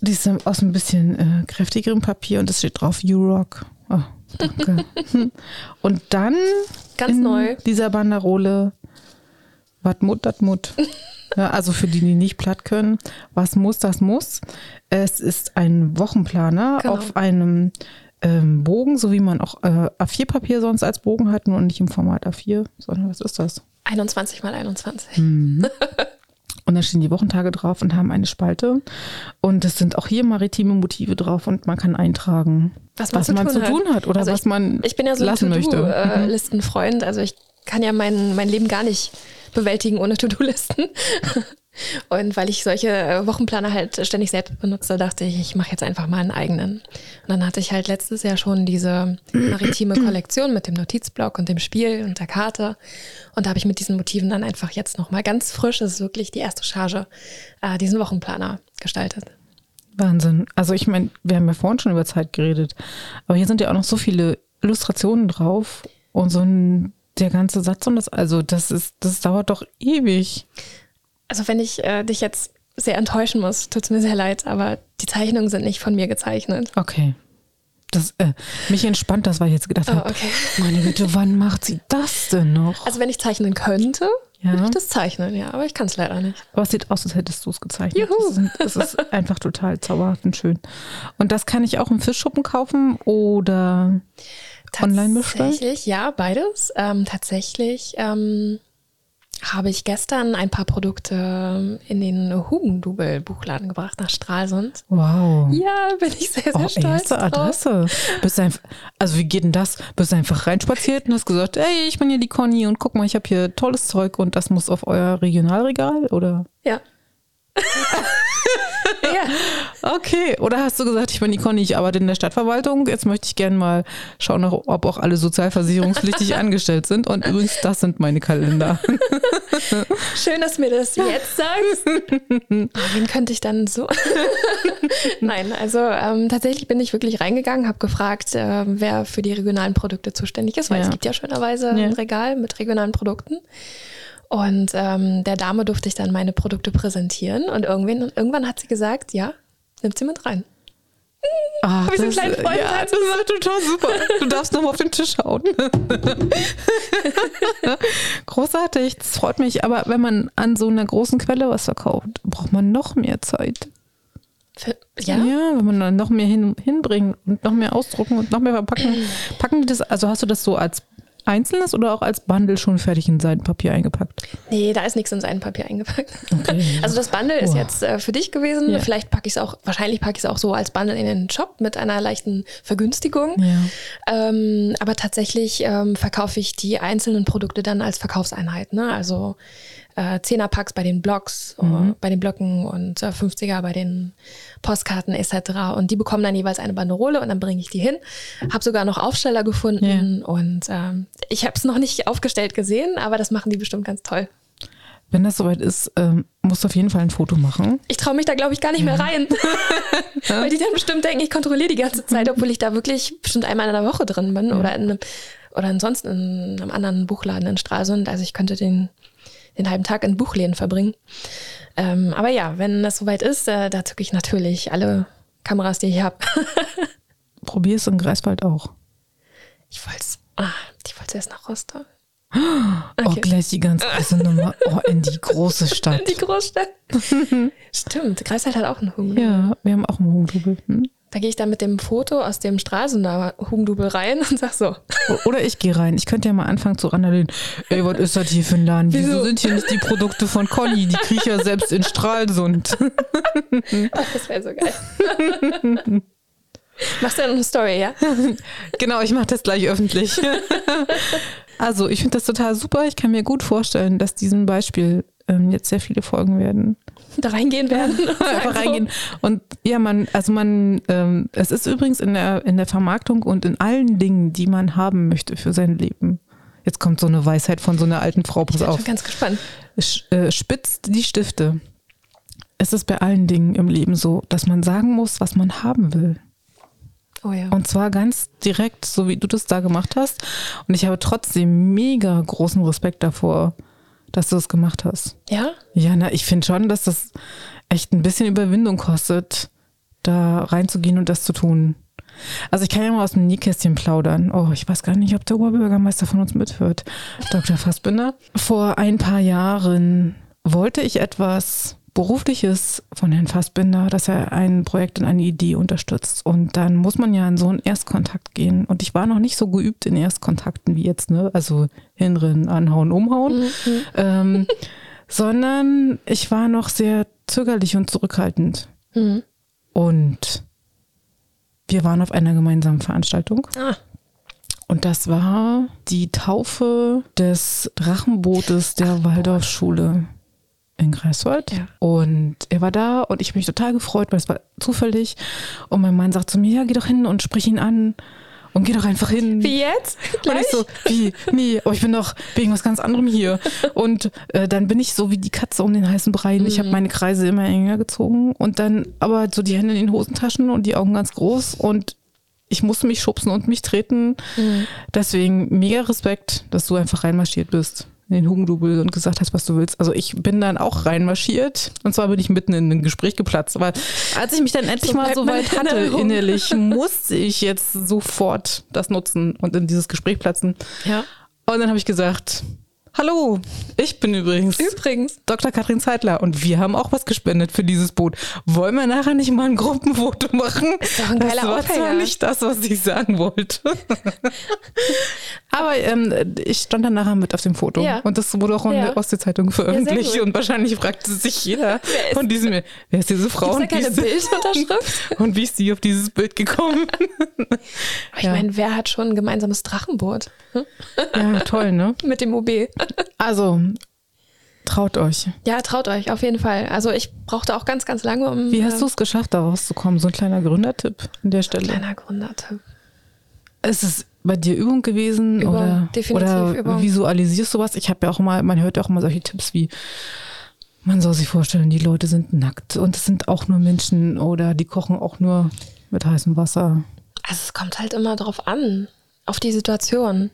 Die ist aus ein bisschen äh, kräftigerem Papier und es steht drauf You Rock. Oh, Danke. Und dann Ganz neu. dieser Banderole, was mut, das mut. Ja, also für die, die nicht platt können, was muss, das muss. Es ist ein Wochenplaner Genau. auf einem ähm, Bogen, so wie man auch äh, A4-Papier sonst als Bogen hat, nur nicht im Format A4, sondern was ist das? 21 mal 21. Hm. Und da stehen die Wochentage drauf und haben eine Spalte. Und es sind auch hier maritime Motive drauf und man kann eintragen, Was man was zu man tun zu hat. tun hat oder Also was man Ich bin ja so ein lassen möchte. To-Do-Listenfreund. Also ich kann ja mein, mein Leben gar nicht bewältigen ohne To-Do-Listen. Und weil ich solche äh, Wochenplaner halt ständig selbst benutze, dachte ich, ich mache jetzt einfach mal einen eigenen. Und dann hatte ich halt letztes Jahr schon diese maritime Kollektion mit dem Notizblock und dem Spiel und der Karte. Und da habe ich mit diesen Motiven dann einfach jetzt nochmal ganz frisch, das ist wirklich die erste Charge, äh, diesen Wochenplaner gestaltet. Wahnsinn. Also ich meine, wir haben ja vorhin schon über Zeit geredet, aber hier sind ja auch noch so viele Illustrationen drauf und so ein, der ganze Satz und das, also das ist, das dauert doch ewig. Also wenn ich äh, dich jetzt sehr enttäuschen muss, tut es mir sehr leid, aber die Zeichnungen sind nicht von mir gezeichnet. Okay. Das, äh, mich entspannt das, weil ich jetzt gedacht Oh, habe, okay. meine Güte, wann macht sie das denn noch? Also wenn ich zeichnen könnte, Ja. würde ich das zeichnen, ja, aber ich kann es leider nicht. Aber es sieht aus, als hättest du es gezeichnet. Juhu. Es ist, es ist einfach total zauberhaft und schön. Und das kann ich auch im Fischschuppen kaufen oder online bestellen? Tatsächlich, ja, beides. Ähm, tatsächlich ähm, habe ich gestern ein paar Produkte in den Hugendubel-Buchladen gebracht nach Stralsund. Wow. Ja, bin ich sehr, sehr Oh, stolz erste. Adresse. Bist einfach, also wie geht denn das? Bist du einfach reinspaziert und hast gesagt, hey, ich bin hier die Conny und guck mal, ich habe hier tolles Zeug und das muss auf euer Regionalregal oder? Ja. ja. Okay. Oder hast du gesagt, ich bin die Conny, ich arbeite in der Stadtverwaltung. Jetzt möchte ich gerne mal schauen, ob auch alle sozialversicherungspflichtig angestellt sind. Und übrigens, das sind meine Kalender. Schön, dass du mir das jetzt sagst. Wen könnte ich dann so? Nein, also ähm, tatsächlich bin ich wirklich reingegangen, habe gefragt, äh, wer für die regionalen Produkte zuständig ist, weil Ja. es gibt ja schönerweise Ja. ein Regal mit regionalen Produkten. Und ähm, der Dame durfte ich dann meine Produkte präsentieren und irgendwann, irgendwann hat sie gesagt, ja, nimmt sie mit rein. Ach, Hab ich so einen das, kleinen Freund ja, das ist total super. Du darfst nochmal auf den Tisch hauen. Großartig, das freut mich. Aber wenn man an so einer großen Quelle was verkauft, braucht man noch mehr Zeit. Für, ja? Ja, wenn man dann noch mehr hin, hinbringen und noch mehr ausdrucken und noch mehr verpacken. Packen die das, also hast du das so als einzelnes oder auch als Bundle schon fertig in Seidenpapier eingepackt? Nee, da ist nichts in sein Papier eingepackt. Okay. Also das Bundle ist Wow. jetzt äh, für dich gewesen. Ja. Vielleicht packe ich es auch, wahrscheinlich packe ich es auch so als Bundle in den Shop mit einer leichten Vergünstigung. Ja. Ähm, aber tatsächlich ähm, verkaufe ich die einzelnen Produkte dann als Verkaufseinheit. Ne? Also äh, 10er-Packs bei den Blogs, äh, bei den Blöcken und äh, 50er bei den Postkarten etc. Und die bekommen dann jeweils eine Banderole und dann bringe ich die hin. Habe sogar noch Aufsteller gefunden und ähm, ich habe es noch nicht aufgestellt gesehen, aber das machen die bestimmt ganz toll. Wenn das soweit ist, ähm, musst du auf jeden Fall ein Foto machen. Ich traue mich da, glaube ich, gar nicht mehr rein. Weil die dann bestimmt denken, ich kontrolliere die ganze Zeit, obwohl ich da wirklich bestimmt einmal in der Woche drin bin oder in einem, oder ansonsten in einem anderen Buchladen in Stralsund. Also ich könnte den, den halben Tag in Buchläden verbringen. Ähm, aber ja, wenn das soweit ist, äh, da zücke ich natürlich alle Kameras, die ich habe. Probier es in Greifswald auch. Ich wollte es ah, ich wollt's erst nach Rostock. Oh, Okay. gleich die ganz große Nummer. Oh, in die große Stadt. Die Großstadt. Stimmt, Greifswald hat auch einen Hugen. Ja, wir haben auch einen Hugendubel. Hm? Da gehe ich dann mit dem Foto aus dem Stralsunder Hugendubel rein und sag so, Oder ich gehe rein. Ich könnte ja mal anfangen zu randalieren. Ey, was ist das hier für ein Laden? Wieso, Wieso? sind hier nicht die Produkte von Conny? Die kriege ich ja selbst in Stralsund. Ach, das wäre so geil. Machst du dann eine Story, ja? genau, ich mache das gleich öffentlich. also, ich finde das total super. Ich kann mir gut vorstellen, dass diesem Beispiel ähm, jetzt sehr viele folgen werden. Da reingehen werden. Einfach so, reingehen. Und ja, man, also man, ähm, es ist übrigens in der, in der Vermarktung und in allen Dingen, die man haben möchte für sein Leben. Jetzt kommt so eine Weisheit von so einer alten Frau, pass Ich bin auf. schon ganz gespannt. Äh, spitzt die Stifte. Es ist bei allen Dingen im Leben so, dass man sagen muss, was man haben will. Oh ja. Und zwar ganz direkt, so wie du das da gemacht hast. Und ich habe trotzdem mega großen Respekt davor, dass du das gemacht hast. Ja? Ja, na, ich finde schon, dass das echt ein bisschen Überwindung kostet, da reinzugehen und das zu tun. Also ich kann ja mal aus dem Nähkästchen plaudern. Oh, ich weiß gar nicht, ob der Oberbürgermeister von uns mithört. Dr. Fassbinder. Vor ein paar Jahren wollte ich etwas Berufliches von Herrn Fassbinder, dass er ein Projekt und eine Idee unterstützt. Und dann muss man ja in so einen Erstkontakt gehen. Und ich war noch nicht so geübt in Erstkontakten wie jetzt, ne? Also hinrennen, anhauen, umhauen. Mhm. Ähm, sondern ich war noch sehr zögerlich und zurückhaltend. Mhm. Und wir waren auf einer gemeinsamen Veranstaltung. Ah. Und das war die Taufe des Drachenbootes der Waldorfschule in Greifswald. Ja. Und er war da und ich habe mich total gefreut, weil es war zufällig. Und mein Mann sagt zu mir, ja, geh doch hin und sprich ihn an. Und geh doch einfach hin. Wie jetzt? Gleich? Und ich so, wie? Nee, aber ich bin doch wegen was ganz anderem hier. Und äh, dann bin ich so wie die Katze um den heißen Brei. Mhm. Ich habe meine Kreise immer enger gezogen und dann aber so die Hände in den Hosentaschen und die Augen ganz groß und ich musste mich schubsen und mich treten. Mhm. Deswegen mega Respekt, dass du einfach reinmarschiert bist in den Hugendubel und gesagt hast, was du willst. Also ich bin dann auch reinmarschiert und zwar bin ich mitten in ein Gespräch geplatzt. Aber als ich mich dann endlich so mal so weit hatte innerlich, musste ich jetzt sofort das nutzen und in dieses Gespräch platzen. Ja. Und dann habe ich gesagt, Hallo, ich bin übrigens, übrigens Dr. Katrin Zeitler und wir haben auch was gespendet für dieses Boot. Wollen wir nachher nicht mal ein Gruppenfoto machen? Das, ist doch ein das war Aufhänger. zwar nicht das, was ich sagen wollte. Aber ähm, ich stand dann nachher mit auf dem Foto ja. und das wurde auch in ja. der Ostsee-Zeitung veröffentlicht ja, und wahrscheinlich fragte sich jeder von diesem, wer ist diese Frau? Ist da keine Bildunterschrift? Und wie ist sie auf dieses Bild gekommen? ich meine, wer hat schon ein gemeinsames Drachenboot? Ja, toll, ne? mit dem OB. Also, traut euch. Ja, traut euch, auf jeden Fall. Also ich brauchte auch ganz, ganz lange, um. Wie hast äh, du es geschafft, da rauszukommen? So ein kleiner Gründertipp an der Stelle. Kleiner Gründertipp. Ist es bei dir Übung gewesen? Übung, oder, definitiv oder Übung. visualisierst du was? Ich habe ja auch immer, man hört ja auch immer solche Tipps wie, man soll sich vorstellen, die Leute sind nackt und es sind auch nur Menschen oder die kochen auch nur mit heißem Wasser. Also es kommt halt immer drauf an, auf die Situation.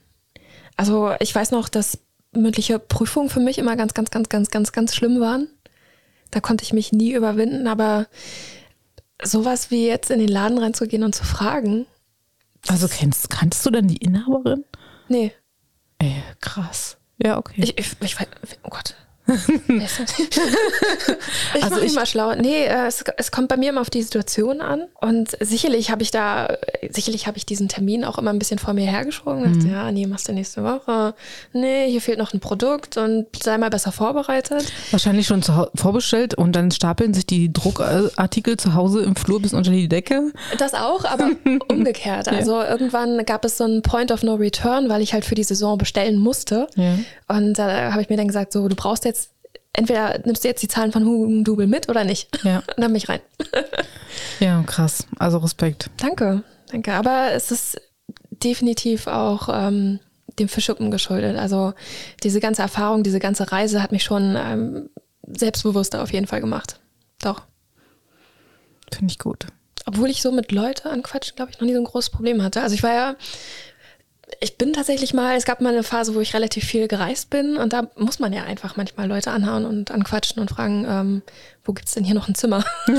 Also ich weiß noch, dass mündliche Prüfungen für mich immer ganz, ganz, ganz, ganz, ganz, ganz schlimm waren. Da konnte ich mich nie überwinden, aber sowas wie jetzt in den Laden reinzugehen und zu fragen. Also kennst, kanntest du denn die Inhaberin? Nee. Ey, krass. Ja, okay. Ich, ich, ich, oh Gott ich also ich mal schlauer. Nee, äh, es, es, kommt bei mir immer auf die Situation an. Und sicherlich habe ich da, sicherlich habe ich diesen Termin auch immer ein bisschen vor mir hergeschoben. Mhm. ja, nee, machst du nächste Woche. Nee, hier fehlt noch ein Produkt und sei mal besser vorbereitet. Wahrscheinlich schon vorbestellt und dann stapeln sich die Druckartikel zu Hause im Flur bis unter die Decke. Das auch, aber umgekehrt. Also ja. irgendwann gab es so einen Point of No Return, weil ich halt für die Saison bestellen musste. Ja. Und da habe ich mir dann gesagt, so, du brauchst jetzt entweder nimmst du jetzt die Zahlen von Hugendubel mit oder nicht. Ja. Und dann bin ich rein. ja, krass. Also Respekt. Danke, danke. Aber es ist definitiv auch ähm, dem Fischschuppen geschuldet. Also diese ganze Erfahrung, diese ganze Reise hat mich schon ähm, selbstbewusster auf jeden Fall gemacht. Doch. Finde ich gut. Obwohl ich so mit Leute anquatschen, glaube ich, noch nie so ein großes Problem hatte. Also ich war ja ich bin tatsächlich mal, es gab mal eine Phase, wo ich relativ viel gereist bin und da muss man ja einfach manchmal Leute anhauen und anquatschen und fragen, ähm, wo es denn hier noch ein Zimmer?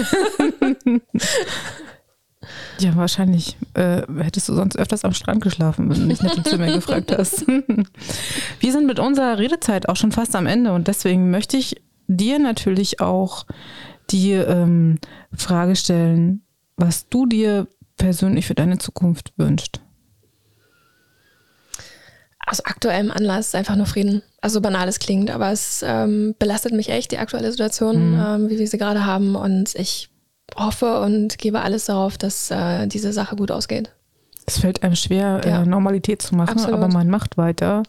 ja, wahrscheinlich äh, hättest du sonst öfters am Strand geschlafen, wenn du nicht im Zimmer gefragt hast. Wir sind mit unserer Redezeit auch schon fast am Ende und deswegen möchte ich dir natürlich auch die ähm, Frage stellen, was du dir persönlich für deine Zukunft wünschst aus aktuellem Anlass einfach nur Frieden. Also banal es klingt, aber es ähm, belastet mich echt, die aktuelle Situation, mhm. ähm, wie wir sie gerade haben. Und ich hoffe und gebe alles darauf, dass äh, diese Sache gut ausgeht. Es fällt einem schwer, ja. äh, Normalität zu machen, Absolut. aber man macht weiter,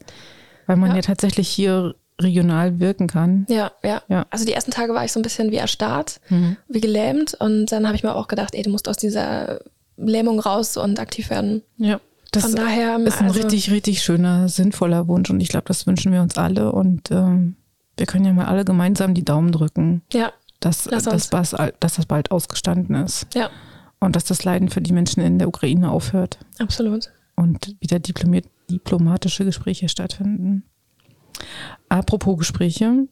weil man ja, ja tatsächlich hier regional wirken kann. Ja, ja, ja, Also die ersten Tage war ich so ein bisschen wie erstarrt, mhm. wie gelähmt. Und dann habe ich mir auch gedacht, ey, du musst aus dieser Lähmung raus und aktiv werden. Ja. Das Von daher ist ein also richtig, richtig schöner, sinnvoller Wunsch und ich glaube, das wünschen wir uns alle und ähm, wir können ja mal alle gemeinsam die Daumen drücken. Ja. Dass, dass, dass, dass das bald ausgestanden ist. Ja. Und dass das Leiden für die Menschen in der Ukraine aufhört. Absolut. Und wieder diplomatische Gespräche stattfinden. Apropos Gespräche,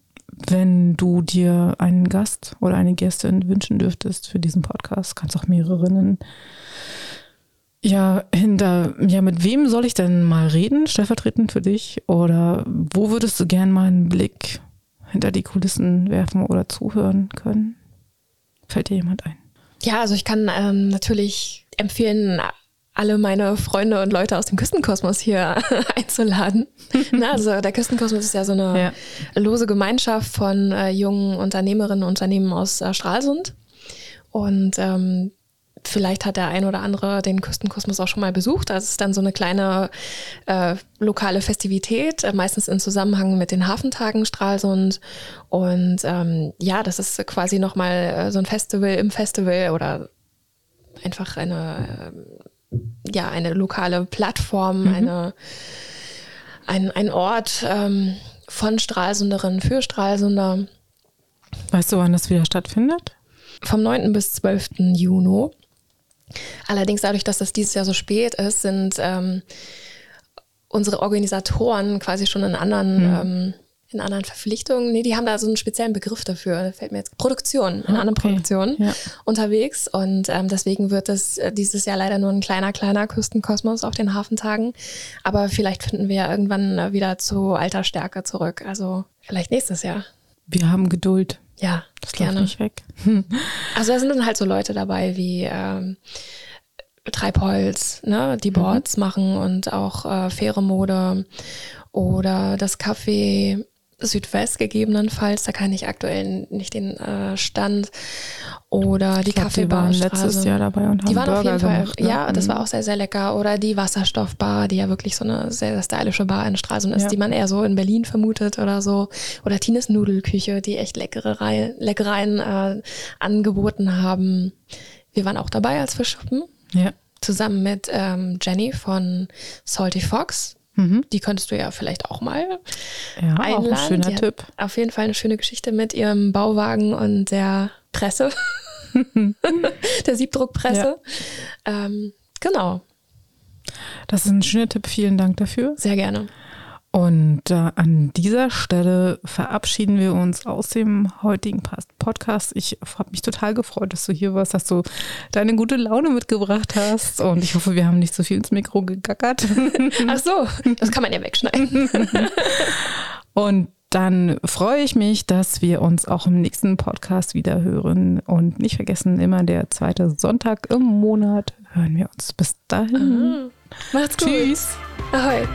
wenn du dir einen Gast oder eine Gästin wünschen dürftest für diesen Podcast, kannst auch mehrere Ja, hinter, ja, mit wem soll ich denn mal reden, stellvertretend für dich? Oder wo würdest du gern mal einen Blick hinter die Kulissen werfen oder zuhören können? Fällt dir jemand ein? Ja, also ich kann ähm, natürlich empfehlen, alle meine Freunde und Leute aus dem Küstenkosmos hier einzuladen. Na, also der Küstenkosmos ist ja so eine ja. lose Gemeinschaft von äh, jungen Unternehmerinnen und Unternehmen aus äh, Stralsund. Und ähm, vielleicht hat der ein oder andere den Küstenkosmos auch schon mal besucht. Das ist dann so eine kleine äh, lokale Festivität, äh, meistens in Zusammenhang mit den Hafentagen Stralsund. Und ähm, ja, das ist quasi nochmal äh, so ein Festival im Festival oder einfach eine äh, ja, eine lokale Plattform, mhm. eine, ein, ein Ort ähm, von Stralsunderinnen für Stralsunder. Weißt du, wann das wieder stattfindet? Vom 9. bis 12. Juni. Allerdings dadurch, dass das dieses Jahr so spät ist, sind ähm, unsere Organisatoren quasi schon in anderen mhm. ähm, in anderen Verpflichtungen. Nee, die haben da so einen speziellen Begriff dafür. Da fällt mir jetzt Produktion, in ah, anderen okay. Produktionen ja. unterwegs. Und ähm, deswegen wird es äh, dieses Jahr leider nur ein kleiner, kleiner Küstenkosmos auf den Hafentagen. Aber vielleicht finden wir ja irgendwann äh, wieder zu alter Stärke zurück. Also vielleicht nächstes Jahr. Wir haben Geduld. Ja, das gerne. nicht weg. Also da sind dann halt so Leute dabei wie ähm, Treibholz, ne, die mhm. Boards mhm. machen und auch äh, faire Mode oder das Café Südwest gegebenenfalls, da kann ich aktuell nicht den äh, Stand oder die Kaffeebar. Die waren letztes Jahr dabei und haben die waren Burger auf jeden Fall, gemacht, ne? ja, das war mhm. auch sehr sehr lecker oder die Wasserstoffbar, die ja wirklich so eine sehr, sehr stylische Bar in Stralsund ist, ja. die man eher so in Berlin vermutet oder so oder Tines Nudelküche, die echt leckere Reihen, Leckereien äh, angeboten haben. Wir waren auch dabei als Fischschuppen. Ja. Zusammen mit ähm, Jenny von Salty Fox Mhm. Die könntest du ja vielleicht auch mal ja, einladen. Auch ein schöner Tipp. Auf jeden Fall eine schöne Geschichte mit ihrem Bauwagen und der Presse, der Siebdruckpresse. Ja. Ähm, genau. Das ist ein schöner Tipp. Vielen Dank dafür. Sehr gerne. Und äh, an dieser Stelle verabschieden wir uns aus dem heutigen Podcast. Ich habe mich total gefreut, dass du hier warst, dass du deine gute Laune mitgebracht hast. Und ich hoffe, wir haben nicht so viel ins Mikro gegackert. Ach so, das kann man ja wegschneiden. Und dann freue ich mich, dass wir uns auch im nächsten Podcast wieder hören. Und nicht vergessen, immer der zweite Sonntag im Monat hören wir uns. Bis dahin. Aha. Macht's gut. Tschüss. Ahoi.